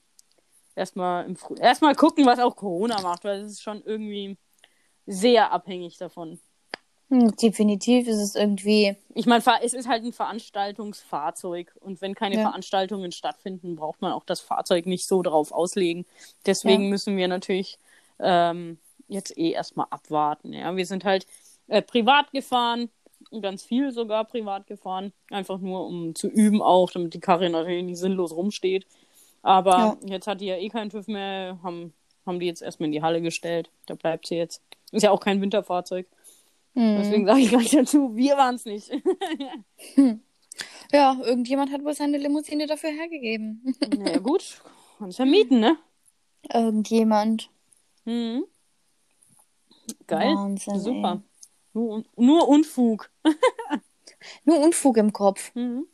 erstmal im Früh erstmal gucken, was auch Corona macht, weil es ist schon irgendwie sehr abhängig davon.
Hm, definitiv ist es irgendwie.
Ich meine, es ist halt ein Veranstaltungsfahrzeug und wenn keine
Ja.
Veranstaltungen stattfinden, braucht man auch das Fahrzeug nicht so darauf auslegen. Deswegen
Ja.
müssen wir natürlich ähm, jetzt eh erstmal abwarten. Ja, wir sind halt äh, privat gefahren, ganz viel sogar privat gefahren, einfach nur um zu üben auch, damit die Karre natürlich nicht sinnlos rumsteht. Aber
Ja.
jetzt hat die ja eh keinen TÜV mehr, haben, haben die jetzt erstmal in die Halle gestellt. Da bleibt sie jetzt. Ist ja auch kein Winterfahrzeug.
Hm.
Deswegen sage ich gleich dazu, wir waren es nicht.
Ja, irgendjemand hat wohl seine Limousine dafür hergegeben.
naja, gut. Kannst ja mieten, ne?
Irgendjemand.
Mhm. Geil.
Wahnsinn,
Super. Nur, nur Unfug.
Nur Unfug im Kopf
Mhm.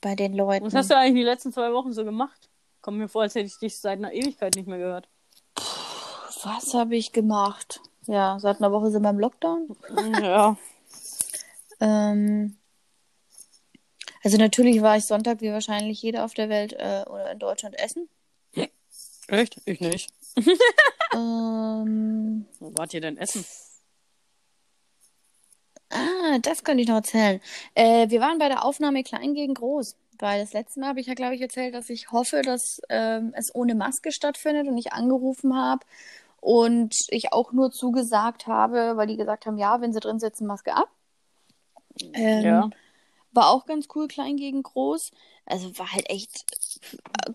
bei den Leuten.
Was hast du eigentlich die letzten zwei Wochen so gemacht? Kommt mir vor, als hätte ich dich seit einer Ewigkeit nicht mehr gehört.
Was habe ich gemacht? Ja, seit einer Woche sind wir im Lockdown.
ja.
Ähm, also natürlich war ich Sonntag wie wahrscheinlich jeder auf der Welt äh, oder in Deutschland essen.
Echt? Ich nicht.
Ähm,
Wo wart ihr denn essen?
ah, das könnte ich noch erzählen. Äh, wir waren bei der Aufnahme Klein gegen Groß. Weil das letzte Mal habe ich ja, glaube ich, erzählt, dass ich hoffe, dass ähm, es ohne Maske stattfindet und ich angerufen habe und ich auch nur zugesagt habe, weil die gesagt haben, ja, wenn sie drin sitzen, Maske ab. Ähm,
Ja.
War auch ganz cool, klein gegen groß. Also war halt echt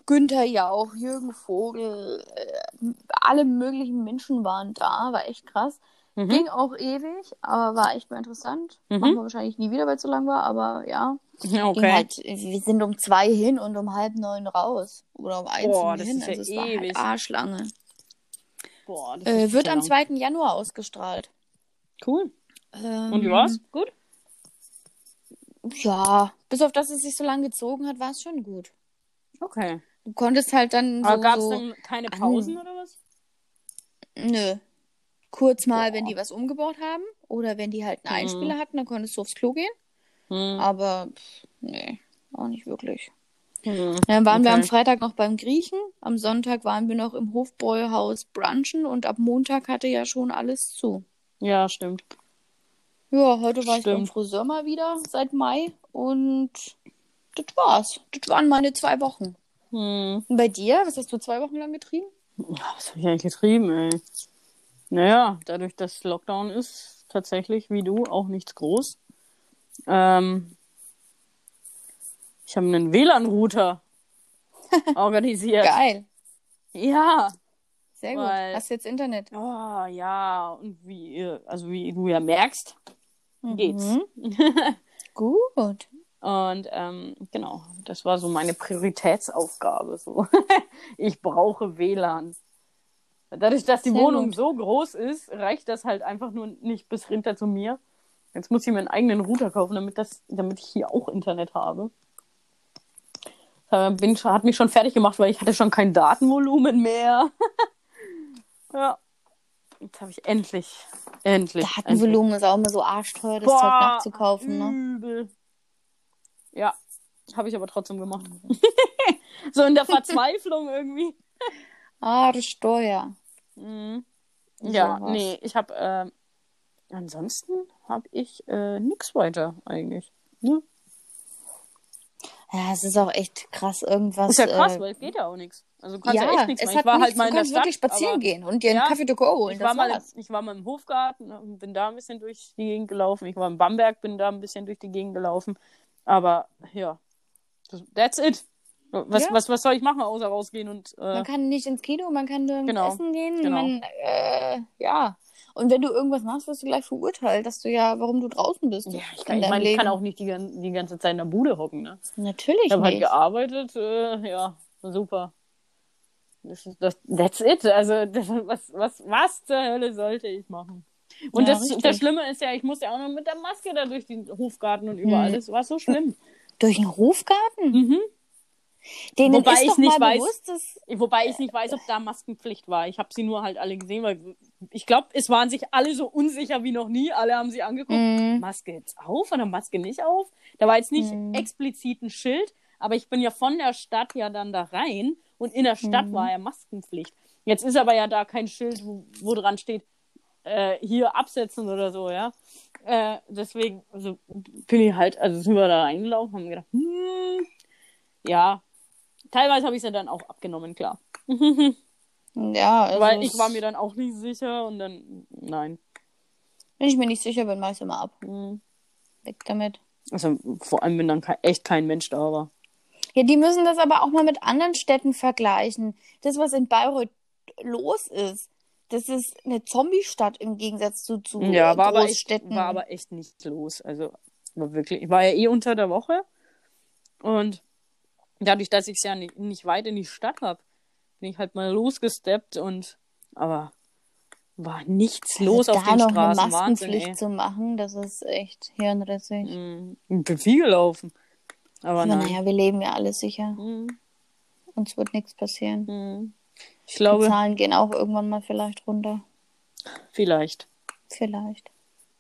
Günther Jauch, Jürgen Vogel, äh, alle möglichen Menschen waren da, war echt krass.
Mhm.
Ging auch ewig, aber war echt mal interessant.
Mhm.
Machen wir wahrscheinlich nie wieder, weil es so lang war, aber ja.
Ja,
Ging
okay.
halt, wir sind um zwei hin und um halb neun raus. Oder um eins
Boah,
hin.
ist ja
also es war
ewig.
halt Arschlange.
Boah, das
Äh, wird
ja
am
lang.
2. Januar ausgestrahlt.
Cool.
Ähm,
Und wie war's? Gut?
Ja, bis auf dass es sich so lange gezogen hat, war es schon gut.
Okay.
Du konntest halt dann so,
Aber gab's
so
dann keine Pausen oder was?
nö. Kurz mal, wenn die was umgebaut haben oder wenn die halt einen
Mhm.
Einspieler hatten, dann konntest du aufs Klo gehen.
Hm.
Aber pff, nee, auch nicht wirklich.
Hm.
Dann waren wir am
Okay.
Freitag noch beim Griechen. Am Sonntag waren wir noch im Hofbräuhaus brunchen und ab Montag hatte ja schon alles zu.
Ja, stimmt.
Ja, heute war ich beim
Stimmt.
Friseur mal wieder seit Mai und das war's. Das waren meine zwei Wochen.
Hm.
Und bei dir? Was hast du zwei Wochen lang getrieben?
Was habe ich eigentlich getrieben, ey? Naja, dadurch, dass Lockdown ist, tatsächlich, wie du, auch nichts groß. Ähm, ich habe einen WLAN-Router organisiert.
Geil.
Ja.
Sehr gut.
Weil-
Hast jetzt Internet?
Oh, ja. Und wie, also wie du ja merkst, geht's.
Mhm. Gut.
Und ähm, genau, das war so meine Prioritätsaufgabe. So. ich brauche WLAN. Dadurch, dass die
Sehr
Wohnung
gut.
so groß ist, reicht das halt einfach nur nicht bis runter zu mir. Jetzt muss ich mir einen eigenen Router kaufen, damit, das, damit ich hier auch Internet habe. Das bin, hat mich schon fertig gemacht, weil ich hatte schon kein Datenvolumen mehr. ja. Jetzt habe ich endlich, endlich.
Datenvolumen ist auch immer so arschteuer, das Zeug nachzukaufen, ne?
Übel. Ja, habe ich aber trotzdem gemacht. so in der Verzweiflung irgendwie.
Arschteuer.
Mhm. Ja,
Sowas.
nee, ich habe, äh, ansonsten habe ich äh, nix weiter eigentlich. Ne?
Ja, es ist auch echt krass, irgendwas.
Ist ja krass,
äh,
weil es geht ja auch nichts. Also kannst ja,
ja,
echt nichts
es
machen.
hat
Ich war halt
nichts,
mal
du
in der
kannst
Stadt.
wirklich spazieren gehen und dir einen
Ja,
Kaffee to go holen.
Ich war, mal,
war's.
ich war mal im Hofgarten und bin da ein bisschen durch die Gegend gelaufen. Ich war in Bamberg, bin da ein bisschen durch die Gegend gelaufen. Aber ja, that's it. Was,
Ja.
was, was soll ich machen, außer rausgehen und. Äh,
Man kann nicht ins Kino, man kann nirgends
Genau,
essen gehen.
genau.
Man, äh, ja. Und wenn du irgendwas machst, wirst du gleich verurteilt, dass du ja, warum du draußen bist.
ja, ich, kann, ich meine, ich kann auch nicht die, die ganze Zeit in der Bude hocken. Ne?
Natürlich
Ich habe halt gearbeitet, äh, ja, super. Das ist, das, that's it. Also, das, was, was, was zur Hölle sollte ich machen? Und
Ja,
das,
richtig.
das Schlimme ist ja, ich musste ja auch noch mit der Maske da durch den Hofgarten und überall.
Hm.
Das war so schlimm.
Durch den Hofgarten?
mhm.
Denen
Wobei
ist
ich nicht weiß-
bewusst, dass
Wobei ich nicht weiß, ob da Maskenpflicht war. Ich habe sie nur halt alle gesehen, weil ich glaube, es waren sich alle so unsicher wie noch nie. Alle haben sie angeguckt.
Mhm.
Maske jetzt auf oder Maske nicht auf? Da war jetzt nicht
Mhm.
explizit ein Schild, aber ich bin ja von der Stadt ja dann da rein und in der Stadt
Mhm.
war ja Maskenpflicht. Jetzt ist aber ja da kein Schild, wo, wo dran steht, äh, hier absetzen oder so, ja. Äh, deswegen also, bin ich halt, also sind wir da reingelaufen, haben gedacht, hm, ja. Teilweise habe ich sie dann auch abgenommen, klar.
ja, also
Weil
es-
ich war mir dann auch nicht sicher und dann, nein.
wenn ich mir nicht sicher bin, mach ich immer ab.
Hm.
Weg damit.
Also vor allem, wenn dann echt kein Mensch da war.
Ja, die müssen das aber auch mal mit anderen Städten vergleichen. Das, was in Bayreuth los ist, das ist eine Zombie-Stadt im Gegensatz zu, zu
Ja, war aber, echt, war aber echt nichts los. Also war wirklich, ich war ja eh unter der Woche und dadurch, dass ich es ja nicht, nicht weit in die Stadt habe, bin ich halt mal losgesteppt und aber war nichts los
also
auf
da
den
noch eine
Straßen. Wahnsinn,
Maskenpflicht
ey.
zu machen, das ist echt hirnrissig.
Mhm. Ich bin viel gelaufen. Aber
Aber naja, wir leben ja alle sicher.
Mhm.
Uns wird nichts passieren.
Mhm. Ich
Die
glaube,
Zahlen gehen auch irgendwann mal vielleicht runter.
vielleicht.
Vielleicht.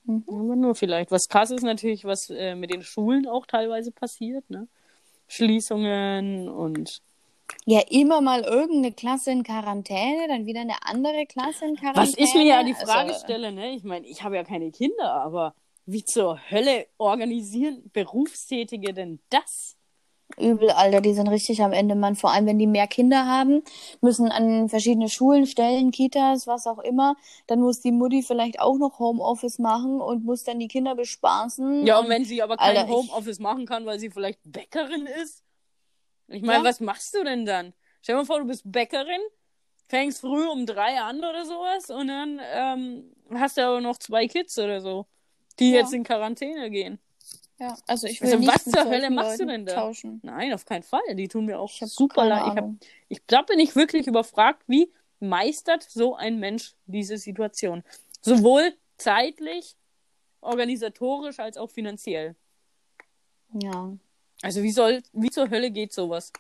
Aber nur vielleicht. Was krass ist natürlich, was äh, mit den Schulen auch teilweise passiert, ne? Schließungen und
Ja, immer mal irgendeine Klasse in Quarantäne, dann wieder eine andere Klasse in Quarantäne.
Was ich mir ja die
Also,
Frage stelle, ne? Ich meine, ich habe ja keine Kinder, aber wie zur Hölle organisieren Berufstätige denn das?
Übel, Alter, die sind richtig am Ende, Mann. Vor allem, wenn die mehr Kinder haben, müssen an verschiedene Schulen, Stellen, Kitas, was auch immer. Dann muss die Mutti vielleicht auch noch Homeoffice machen und muss dann die Kinder bespaßen.
Ja, und wenn sie aber kein
Alter, ich-
Homeoffice machen kann, weil sie vielleicht Bäckerin ist? Ich meine,
Ja.
was machst du denn dann? Stell dir mal vor, du bist Bäckerin, fängst früh um drei an oder sowas und dann ähm, hast du aber noch zwei Kids oder so, die
Ja.
jetzt in Quarantäne gehen.
Ja, also ich will
Also
nicht
was zur Hölle machst du denn da?
Tauschen.
Nein, auf keinen Fall. Die tun mir auch super leid. Ich, hab, ich da bin ich wirklich überfragt, wie meistert so ein Mensch diese Situation? Sowohl zeitlich, organisatorisch als auch finanziell.
Ja.
Also wie soll, wie zur Hölle geht sowas?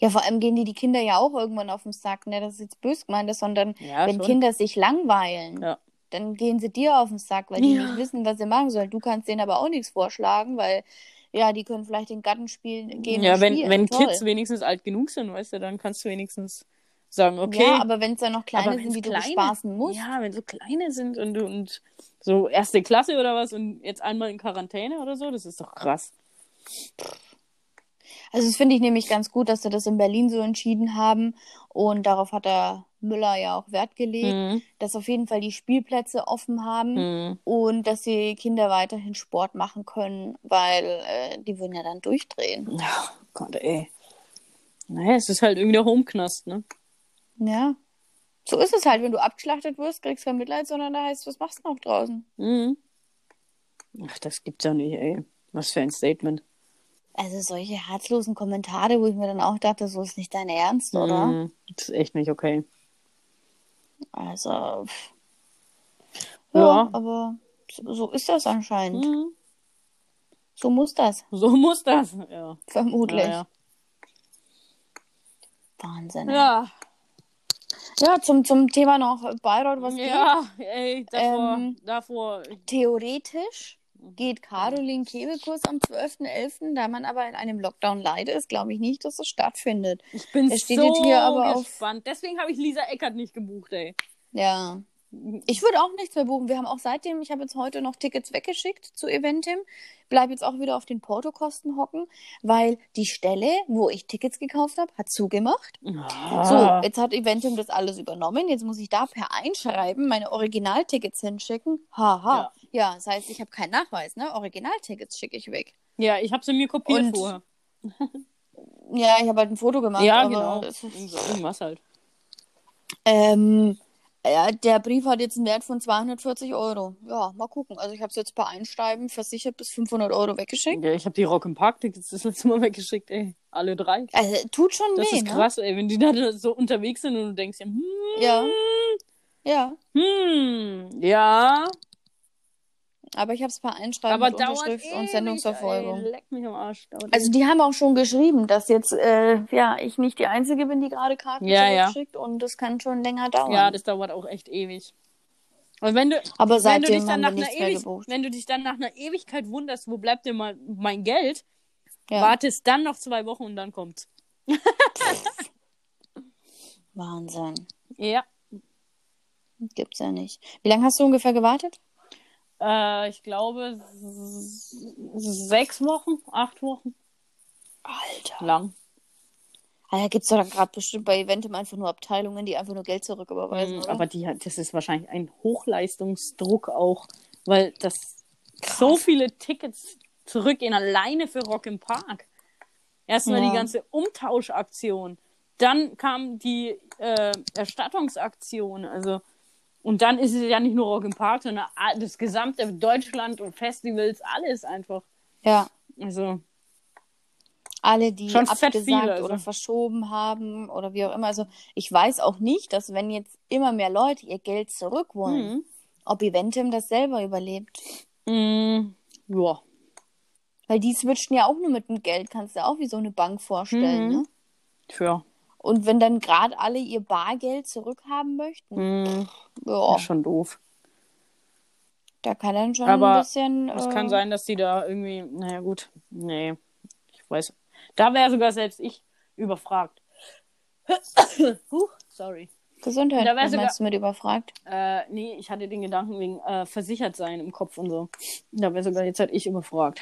Ja, vor allem gehen die die Kinder ja auch irgendwann auf den Sack, ne? Das ist jetzt bös gemeint, sondern
Ja,
wenn
schon.
Kinder sich langweilen,
Ja.
Dann gehen sie dir auf den Sack, weil die
Ja.
nicht wissen, was sie machen sollen. Du kannst denen aber auch nichts vorschlagen, weil ja, die können vielleicht den Garten spielen, gehen
ja, wenn,
spielen.
wenn
Toll.
Kids wenigstens alt genug sind, weißt du, dann kannst du wenigstens sagen, okay.
Ja, aber wenn es dann noch kleine sind, die du
kleine-
bespaßen musst,
Ja, wenn so kleine sind und, du- und so erste Klasse oder was und jetzt einmal in Quarantäne oder so, das ist doch krass.
Also das finde ich nämlich ganz gut, dass sie das in Berlin so entschieden haben. Und darauf hat der Müller ja auch Wert gelegt,
Mhm.
dass auf jeden Fall die Spielplätze offen haben
Mhm.
und dass die Kinder weiterhin Sport machen können, weil äh, die würden ja dann durchdrehen.
Ja, Gott, ey. Naja, es ist halt irgendwie der Homeknast, ne?
Ja. So ist es halt, wenn du abgeschlachtet wirst, kriegst du kein Mitleid, sondern da heißt, was machst du noch draußen?
Mhm. Ach, das gibt's ja nicht, ey. Was für ein Statement.
Also solche herzlosen Kommentare, wo ich mir dann auch dachte, so ist nicht dein Ernst, oder?
Mhm. Das ist echt nicht okay.
Also, pff.
Ja.
ja, aber so, ist das anscheinend.
Mhm.
So muss das,
So muss das. Ja.
vermutlich.
Ja,
Wahnsinn.
ja.
Ja, zum, zum Thema noch Bayreuth, was geht.
Ja, ey, davor,
Ähm,
davor.
Theoretisch geht Caroline Kebekus am 12.11., da man aber in einem Lockdown leidet, ist, glaube ich nicht, dass es stattfindet.
Ich bin
es steht
so
jetzt hier aber auf-
gespannt. Deswegen habe ich Lisa Eckert nicht gebucht, ey.
Ja. Ich würde auch nichts mehr buchen. Wir haben auch seitdem, ich habe jetzt heute noch Tickets weggeschickt zu Eventim, bleib jetzt auch wieder auf den Portokosten hocken, weil die Stelle, wo ich Tickets gekauft habe, hat zugemacht.
Ah.
So, jetzt hat Eventim das alles übernommen. Jetzt muss ich da per Einschreiben meine Originaltickets hinschicken. Haha. Ja, das heißt, ich habe keinen Nachweis, ne? Originaltickets schicke ich weg.
Ja, ich habe sie mir kopiert
Und-
vorher.
Ja, ich habe halt ein Foto gemacht.
Ja, genau. Irgendwas halt.
Ähm, ja, der Brief hat jetzt einen Wert von 240 Euro. Ja, mal gucken. Also ich habe es jetzt per Einschreiben versichert bis 500 Euro weggeschickt.
Ja, ich habe die Rock im Park Tickets das letzte Mal weggeschickt, ey. Alle drei.
Also tut schon
Das
weh,
ist
ne?
krass, ey, wenn die da so unterwegs sind und du denkst, ja, hm,
Ja. Ja,
hm, ja,
aber ich habe es per Einschreiben
aber
mit Unterschrift
ewig,
und Sendungsverfolgung.
Ey, leck mich am Arsch.
Also die haben auch schon geschrieben, dass jetzt äh, ja ich nicht die Einzige bin, die gerade Karten
Ja, ja.
zurückschickt und das kann schon länger dauern.
Ja, das dauert auch echt ewig. Und wenn du,
aber
wenn du dich
seitdem
dann
haben wir
nach einer
nichts mehr
Ewig
gebucht.
wenn du dich dann nach einer Ewigkeit wunderst, wo bleibt denn mal mein Geld,
Ja,
wartest dann noch zwei Wochen und dann kommt's.
Wahnsinn.
Ja.
Gibt's ja nicht. Wie lange hast du ungefähr gewartet?
Äh, ich glaube sechs Wochen, acht Wochen.
Alter.
Lang.
Ah, gibt's doch dann gerade bestimmt bei Eventim einfach nur Abteilungen, die einfach nur Geld zurücküberweisen.
Mhm, aber die das ist wahrscheinlich ein Hochleistungsdruck auch, weil das so viele Tickets zurückgehen, alleine für Rock im Park. Erstmal
Ja.
die ganze Umtauschaktion. Dann kam die äh, Erstattungsaktion. Also, und dann ist es ja nicht nur Rock im Park, sondern das gesamte Deutschland und Festivals, alles einfach.
ja.
Also,
alle, die
Schon
abgesagt
viele, also.
oder verschoben haben oder wie auch immer. Also ich weiß auch nicht, dass wenn jetzt immer mehr Leute ihr Geld zurück wollen,
mhm.
ob Eventim das selber überlebt.
Mm, ja.
Weil die switchen ja auch nur mit dem Geld, kannst du auch wie so eine Bank vorstellen.
Mhm.
Ne?
Tja.
Und wenn dann gerade alle ihr Bargeld zurückhaben möchten,
Mm,
ja,
ist schon doof.
da kann dann schon
Aber
ein bisschen.
Es
äh,
kann sein, dass die da irgendwie, naja gut, nee, ich weiß. Da wäre sogar selbst ich überfragt. Huch, sorry.
Gesundheit,
Da
was
sogar-
meinst du mit überfragt?
Äh, nee, ich hatte den Gedanken wegen äh, versichert sein im Kopf und so. Da wäre sogar jetzt halt ich überfragt.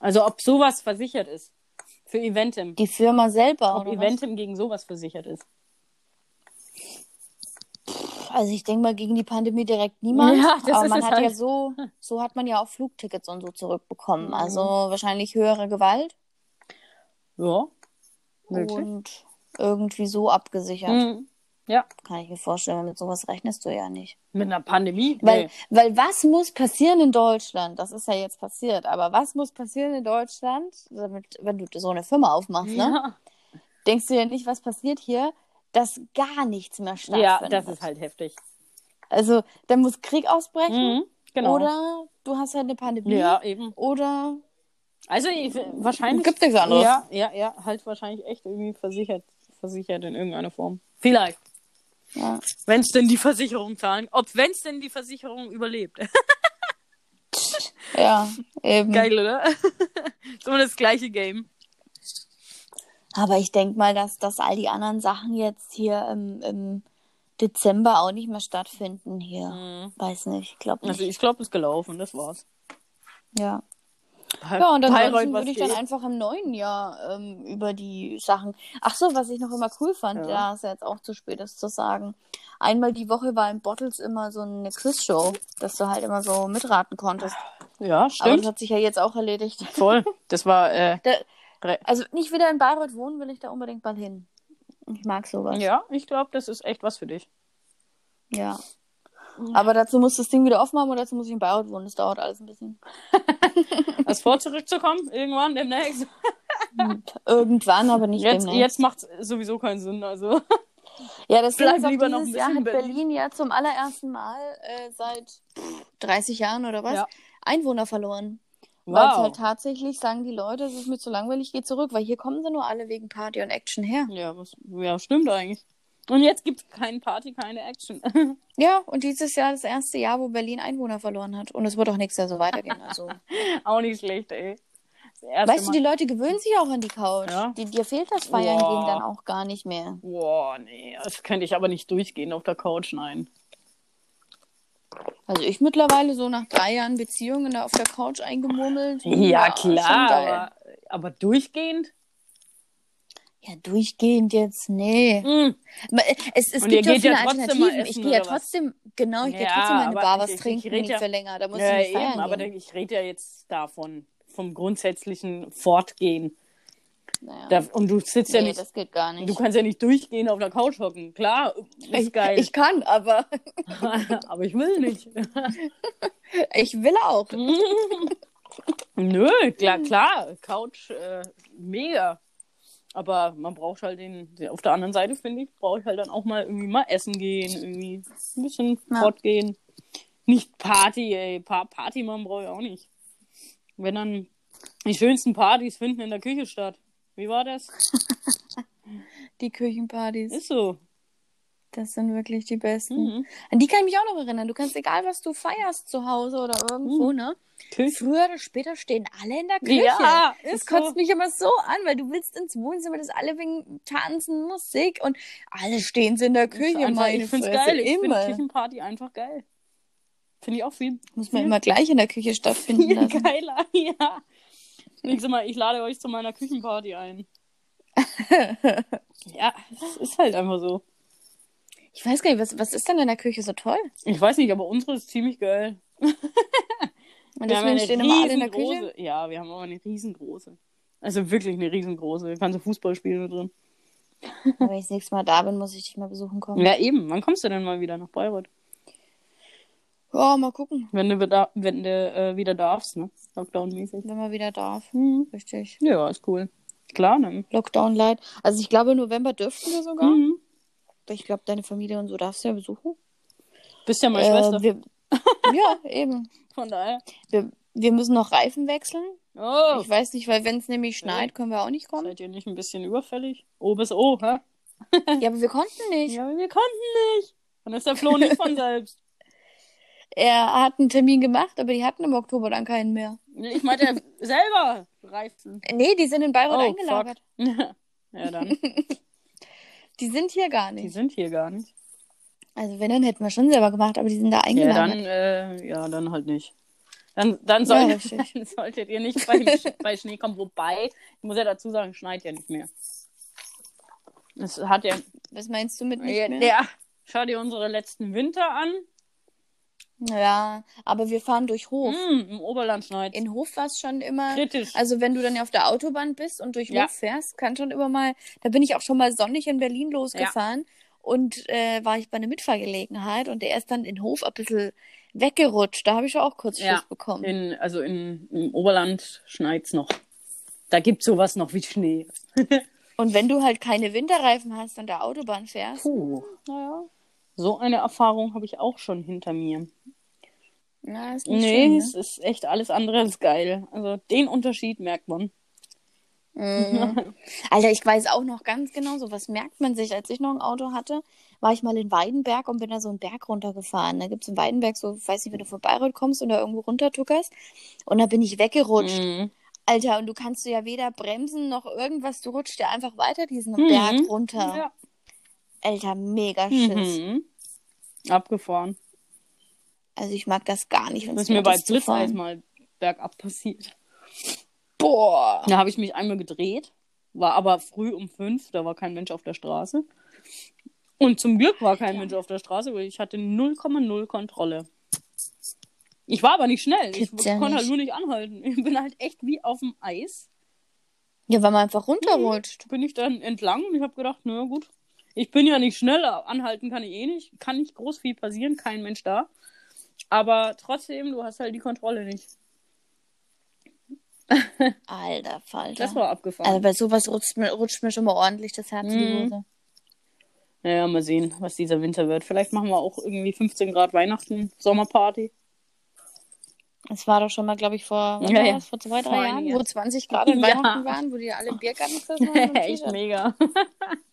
Also ob sowas versichert ist für Eventim.
Die Firma selber,
Ob
was?
Eventim gegen sowas versichert ist.
Also ich denke mal gegen die Pandemie direkt niemand.
Ja, das
aber
ist
man hat ja
halt.
so, so hat man ja auch Flugtickets und so zurückbekommen.
Mhm.
Also wahrscheinlich höhere Gewalt
Ja. Möglich.
und irgendwie so abgesichert.
Mhm. Ja.
Kann ich mir vorstellen, mit sowas rechnest du ja nicht.
Mit einer Pandemie?
Weil,
Nee.
weil was muss passieren in Deutschland? Das ist ja jetzt passiert, aber was muss passieren in Deutschland, damit, wenn du so eine Firma aufmachst, ne?
Ja.
Denkst du ja nicht, was passiert hier, dass gar nichts mehr
ja,
stattfindet.
das ist halt heftig.
Also, da muss Krieg ausbrechen.
Mhm. Genau.
Oder du hast halt eine Pandemie.
ja, eben.
Oder
Also ich, wahrscheinlich.
Gibt nichts anderes.
Ja, ja, ja, halt wahrscheinlich echt irgendwie versichert, versichert in irgendeiner Form. Vielleicht.
Ja.
Wenn es denn die Versicherung zahlen. Ob wenn es denn die Versicherung überlebt.
ja, eben.
Geil, oder? so das gleiche Game.
Aber ich denke mal, dass, dass all die anderen Sachen jetzt hier im, im Dezember auch nicht mehr stattfinden hier.
Mhm.
Weiß nicht, ich glaube nicht.
Also ich glaube, es ist gelaufen, das war's.
ja. Ja, und dann würde ich dann
geht.
einfach im neuen Jahr ähm, über die Sachen. Ach so, was ich noch immer cool fand,
Ja.
ja, ist ja jetzt auch zu spät, das zu sagen. Einmal die Woche war in Bottles immer so eine Quizshow, dass du halt immer so mitraten konntest.
Ja,
Aber
stimmt.
das hat sich ja jetzt auch erledigt.
Voll. Das war, äh,
Da, also nicht wieder in Bayreuth wohnen, will ich da unbedingt mal hin. Ich mag sowas.
ja, ich glaube, das ist echt was für dich.
Ja. Aber dazu muss das Ding wieder aufmachen und dazu muss ich in Bayreuth wohnen. Das dauert alles ein bisschen.
Als vor zurückzukommen, irgendwann demnächst.
Irgendwann, aber nicht
Jetzt,
demnächst.
jetzt macht es sowieso keinen Sinn. Also.
Ja, das
Bleib
ist
lieber noch ein
Jahr hat
in
Berlin.
Berlin.
ja zum allerersten Mal äh, seit pff, 30 Jahren oder was
Ja.
Einwohner verloren. Weil es
Wow.
halt tatsächlich sagen die Leute, es ist mir zu langweilig, geh zurück, weil hier kommen sie nur alle wegen Party und Action her.
Ja, was, ja, stimmt eigentlich. Und jetzt gibt es keine Party, keine Action.
Ja, und dieses Jahr das erste Jahr, wo Berlin Einwohner verloren hat. Und es wird auch nächstes Jahr so weitergehen. Also.
auch nicht schlecht, ey.
Weißt du, die
Mal-
Leute gewöhnen sich auch an die Couch.
Ja.
Die, dir fehlt das Feiern
Boah.
gehen dann auch gar nicht mehr.
Boah, nee, das könnte ich aber nicht durchgehen auf der Couch, nein.
Also ich mittlerweile so nach drei Jahren Beziehungen da auf der Couch eingemurmelt.
Ja, klar, aber, aber durchgehend?
Ja, durchgehend jetzt, nee.
Mm.
Es, es gibt ja
ja
viele
trotzdem mal
Alternativen. Ich
essen,
gehe ja trotzdem, genau, ich gehe
Ja,
trotzdem mal in eine
aber
Bar
ich-
was
ich- ich
trinken, nicht
ja-
für länger. Da muss
Ja,
ich nicht
eben, aber
gehen.
ich rede ja jetzt davon, vom grundsätzlichen Fortgehen.
Naja.
Da, und du sitzt ja
nee,
nicht,
das geht gar nicht.
du kannst ja nicht durchgehen auf der Couch hocken. Klar, ist
ich,
geil.
ich kann, aber
aber ich will nicht.
ich will auch.
Nö, klar, klar, Couch, äh, mega. Aber man braucht halt den, auf der anderen Seite, finde ich, brauche ich halt dann auch mal irgendwie mal essen gehen, irgendwie ein bisschen
Ja.
fortgehen. Nicht Party, ey. Pa Party machen brauche ich auch nicht. Wenn dann die schönsten Partys finden in der Küche statt. Wie war das?
Die Küchenpartys,
Ist so.
Das sind wirklich die besten.
Mhm.
An die kann ich mich auch noch erinnern. Du kannst, egal was du feierst zu Hause oder irgendwo,
Mhm.
ne?
Küche.
Früher oder später stehen alle in der Küche.
Ja,
Das
ist
kotzt
so.
mich immer so an, weil du willst ins Wohnzimmer, das alle wegen Tanzen, Musik und alle stehen sie in der Küche.
einfach,
meine
ich finde es geil. Ich finde. Küchenparty einfach geil. Finde ich auch viel,
Muss man
viel
immer gleich in der Küche stattfinden
viel
lassen.
geiler. Ja. Nächstes Mal, ich lade euch zu meiner Küchenparty ein. ja, es ist halt einfach so.
Ich weiß gar nicht, was, was ist denn in der Küche so toll?
Ich weiß nicht, aber unsere ist ziemlich geil.
Und
Wir
deswegen
eine
stehen immer alle in der Küche.
riesengroße. Ja, wir haben aber eine riesengroße. Also wirklich eine riesengroße. Da kannst du Fußball spielen mit drin.
Wenn ich das nächste Mal da bin, muss ich dich mal besuchen kommen.
Ja, eben. Wann kommst du denn mal wieder nach Bayreuth?
Ja, mal gucken,
Wenn du, wieder, wenn du äh, wieder darfst, ne? Lockdown-mäßig.
wenn man wieder darf.
Mhm.
Richtig.
Ja, ist cool. Klar, ne?
Lockdown light. Also ich glaube, im November dürften wir sogar.
Mhm.
Ich glaube, deine Familie und so darfst du ja besuchen.
Bist ja meine
Äh,
Schwester.
wir, ja, eben.
Von daher.
Wir, wir müssen noch Reifen wechseln.
Oh,
Ich weiß nicht, weil wenn es nämlich schneit, können wir auch nicht kommen.
seid ihr nicht ein bisschen überfällig? O bis O, hä?
Ja, aber wir konnten nicht.
Ja, wir konnten nicht. Dann ist der Flo nicht von selbst.
Er hat einen Termin gemacht, aber die hatten im Oktober dann keinen mehr.
Ich meinte er selber Reifen.
Nee, die sind in Bayreuth
Oh,
eingelagert.
ja, dann.
Die sind hier gar
Die
nicht.
sind hier gar nicht.
Also wenn, dann hätten wir schon selber gemacht, aber die sind da
Ja,
eingelagert.
dann, äh, ja, dann halt nicht. Dann, dann,
Ja,
soll,
richtig.
dann solltet ihr nicht bei, bei Schnee kommen. Wobei, ich muss ja dazu sagen, schneit ja nicht mehr. Es hat ja.
Was meinst du mit nicht
ja,
mehr?
ja, schau dir unsere letzten Winter an.
Ja, aber wir fahren durch Hof.
Mm, Im Oberland schneit.
In Hof war es schon immer.
Kritisch.
Also wenn du dann ja auf der Autobahn bist und durch
Ja.
Hof fährst, kann schon immer mal, da bin ich auch schon mal sonnig in Berlin losgefahren und äh, war ich bei einer Mitfahrgelegenheit und der ist dann in Hof ein bisschen weggerutscht. Da habe ich schon auch kurz
Ja,
Schiss bekommen.
In, also in, im Oberland schneit's noch. Da gibt's sowas noch wie Schnee.
Und wenn du halt keine Winterreifen hast an der Autobahn fährst,
Puh.
naja,
So eine Erfahrung habe ich auch schon hinter mir.
na, ist nicht
Nee,
schön,
es ist echt alles andere als geil. Also den Unterschied merkt man.
ne? Mhm. Alter, ich weiß auch noch ganz genau, so was merkt man sich. Als ich noch ein Auto hatte, war ich mal in Weidenberg und bin da so einen Berg runtergefahren. Da gibt es in Weidenberg so, ich weiß nicht, wenn du von Bayreuth kommst und da irgendwo runtertuckerst. Und da bin ich weggerutscht.
Mhm.
Alter, und du kannst du ja weder bremsen noch irgendwas, du rutschst ja einfach weiter diesen
Mhm.
Berg runter.
Ja.
Alter, mega Schiss.
Mhm. Abgefahren.
Also ich mag das gar nicht, wenn
Das
es
ist mir bei Blitzeis mal bergab passiert.
Boah.
Da habe ich mich einmal gedreht, war aber früh um fünf, da war kein Mensch auf der Straße. Und zum Glück war kein Mensch auf der Straße, weil ich hatte 0,0 Kontrolle. Ich war aber nicht schnell. Ich
Gibt's ja
konnte halt
nicht.
nur nicht anhalten. Ich bin halt echt wie auf dem Eis.
Ja, weil man einfach runterrutscht.
Bin ich dann entlang und ich habe gedacht, na gut, ich bin ja nicht schneller. Anhalten kann ich eh nicht. Kann nicht groß viel passieren, kein Mensch da. Aber trotzdem, du hast halt die Kontrolle nicht.
Alter Falter.
Das war abgefahren.
also bei sowas rutscht mir, rutscht mir schon mal ordentlich das Herz in die
Mhm.
Hose.
Naja, mal sehen, was dieser Winter wird. Vielleicht machen wir auch irgendwie 15 Grad Weihnachten, Sommerparty.
Es war doch schon mal, glaube ich, vor,
Ja, ja.
vor zwei, drei Jahren,
einigen
wo
Jahren.
20 Grad
Ja.
Weihnachten waren, wo die alle Biergarten haben.
Echt mega.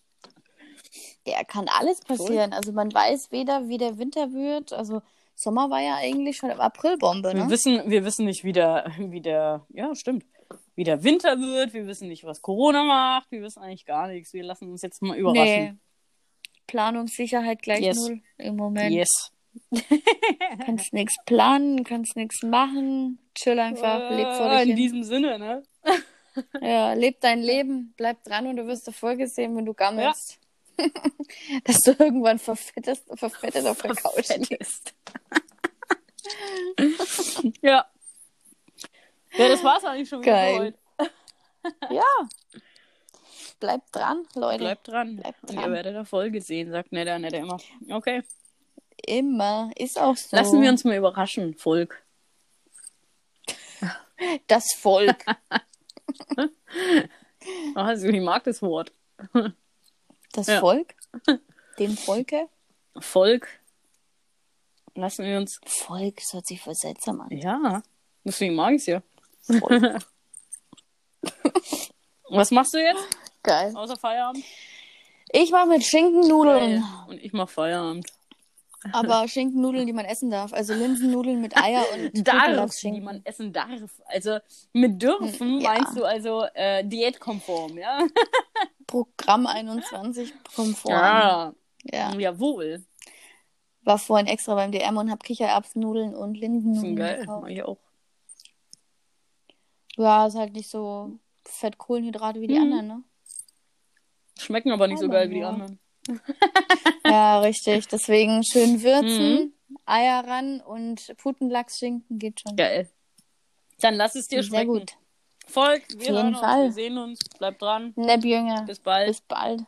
Ja, kann alles passieren. Also man weiß weder, wie der Winter wird. Also Sommer war ja eigentlich schon im April Bombe,
Wir
ne?
wissen, wir wissen nicht, wie der, wie der, ja, stimmt, wie der Winter wird. Wir wissen nicht, was Corona macht. Wir wissen eigentlich gar nichts. Wir lassen uns jetzt mal überraschen.
Nee. Planungssicherheit gleich
Yes.
null im Moment.
Yes.
Kannst nichts planen, kannst nichts machen. Chill einfach, leb vor
Äh,
dich
In
hin.
diesem Sinne, ne?
Ja, leb dein Leben, bleib dran und du wirst Erfolge sehen, wenn du gammelst. Dass du irgendwann verfettest, verfettet auf der Couch liegst.
Ja. Ja, das war's eigentlich schon wieder
Geil.
heute.
Ja. Bleib dran, Leute.
Bleibt dran.
Bleibt
Und ihr
dran.
werdet Erfolge sehen, sagt Netta, Netta immer. Okay.
Immer. Ist auch so.
Lassen wir uns mal überraschen, Volk.
Das Volk.
Also, ich mag das Wort.
Das
Ja.
Volk? Dem Volke?
Volk. Lassen wir uns.
Volk, das hört sich voll seltsam an.
Ja. Deswegen mag ich's ja.
Volk.
Was machst du jetzt?
Geil.
Außer Feierabend?
Ich mache mit Schinkennudeln.
Und ich mach Feierabend.
Aber Schinkennudeln, die man essen darf. Also Linsennudeln mit Eier und
Darf, die man essen darf. Also mit dürfen
Ja.
meinst du also äh, diätkonform, ja?
Programm 21 konform.
Ja.
Ja.
Jawohl.
War vorhin extra beim DM und hab Kichererbsennudeln und
ist geil.
gekauft.
Mach ich auch.
Ja, ist halt nicht so fett Kohlenhydrate wie die
Mhm.
anderen, ne?
Schmecken aber nicht so
Aber
geil wie die anderen.
Ja, richtig. Deswegen schön würzen,
Mhm.
Eier ran und Putenlachsschinken geht schon.
Geil. Dann lass es dir
Sehr
schmecken.
gut.
Volk, wir
jeden
hören uns,
Fall.
wir sehen uns. Bleib dran.
Nepp Jünger.
Bis bald.
Bis bald.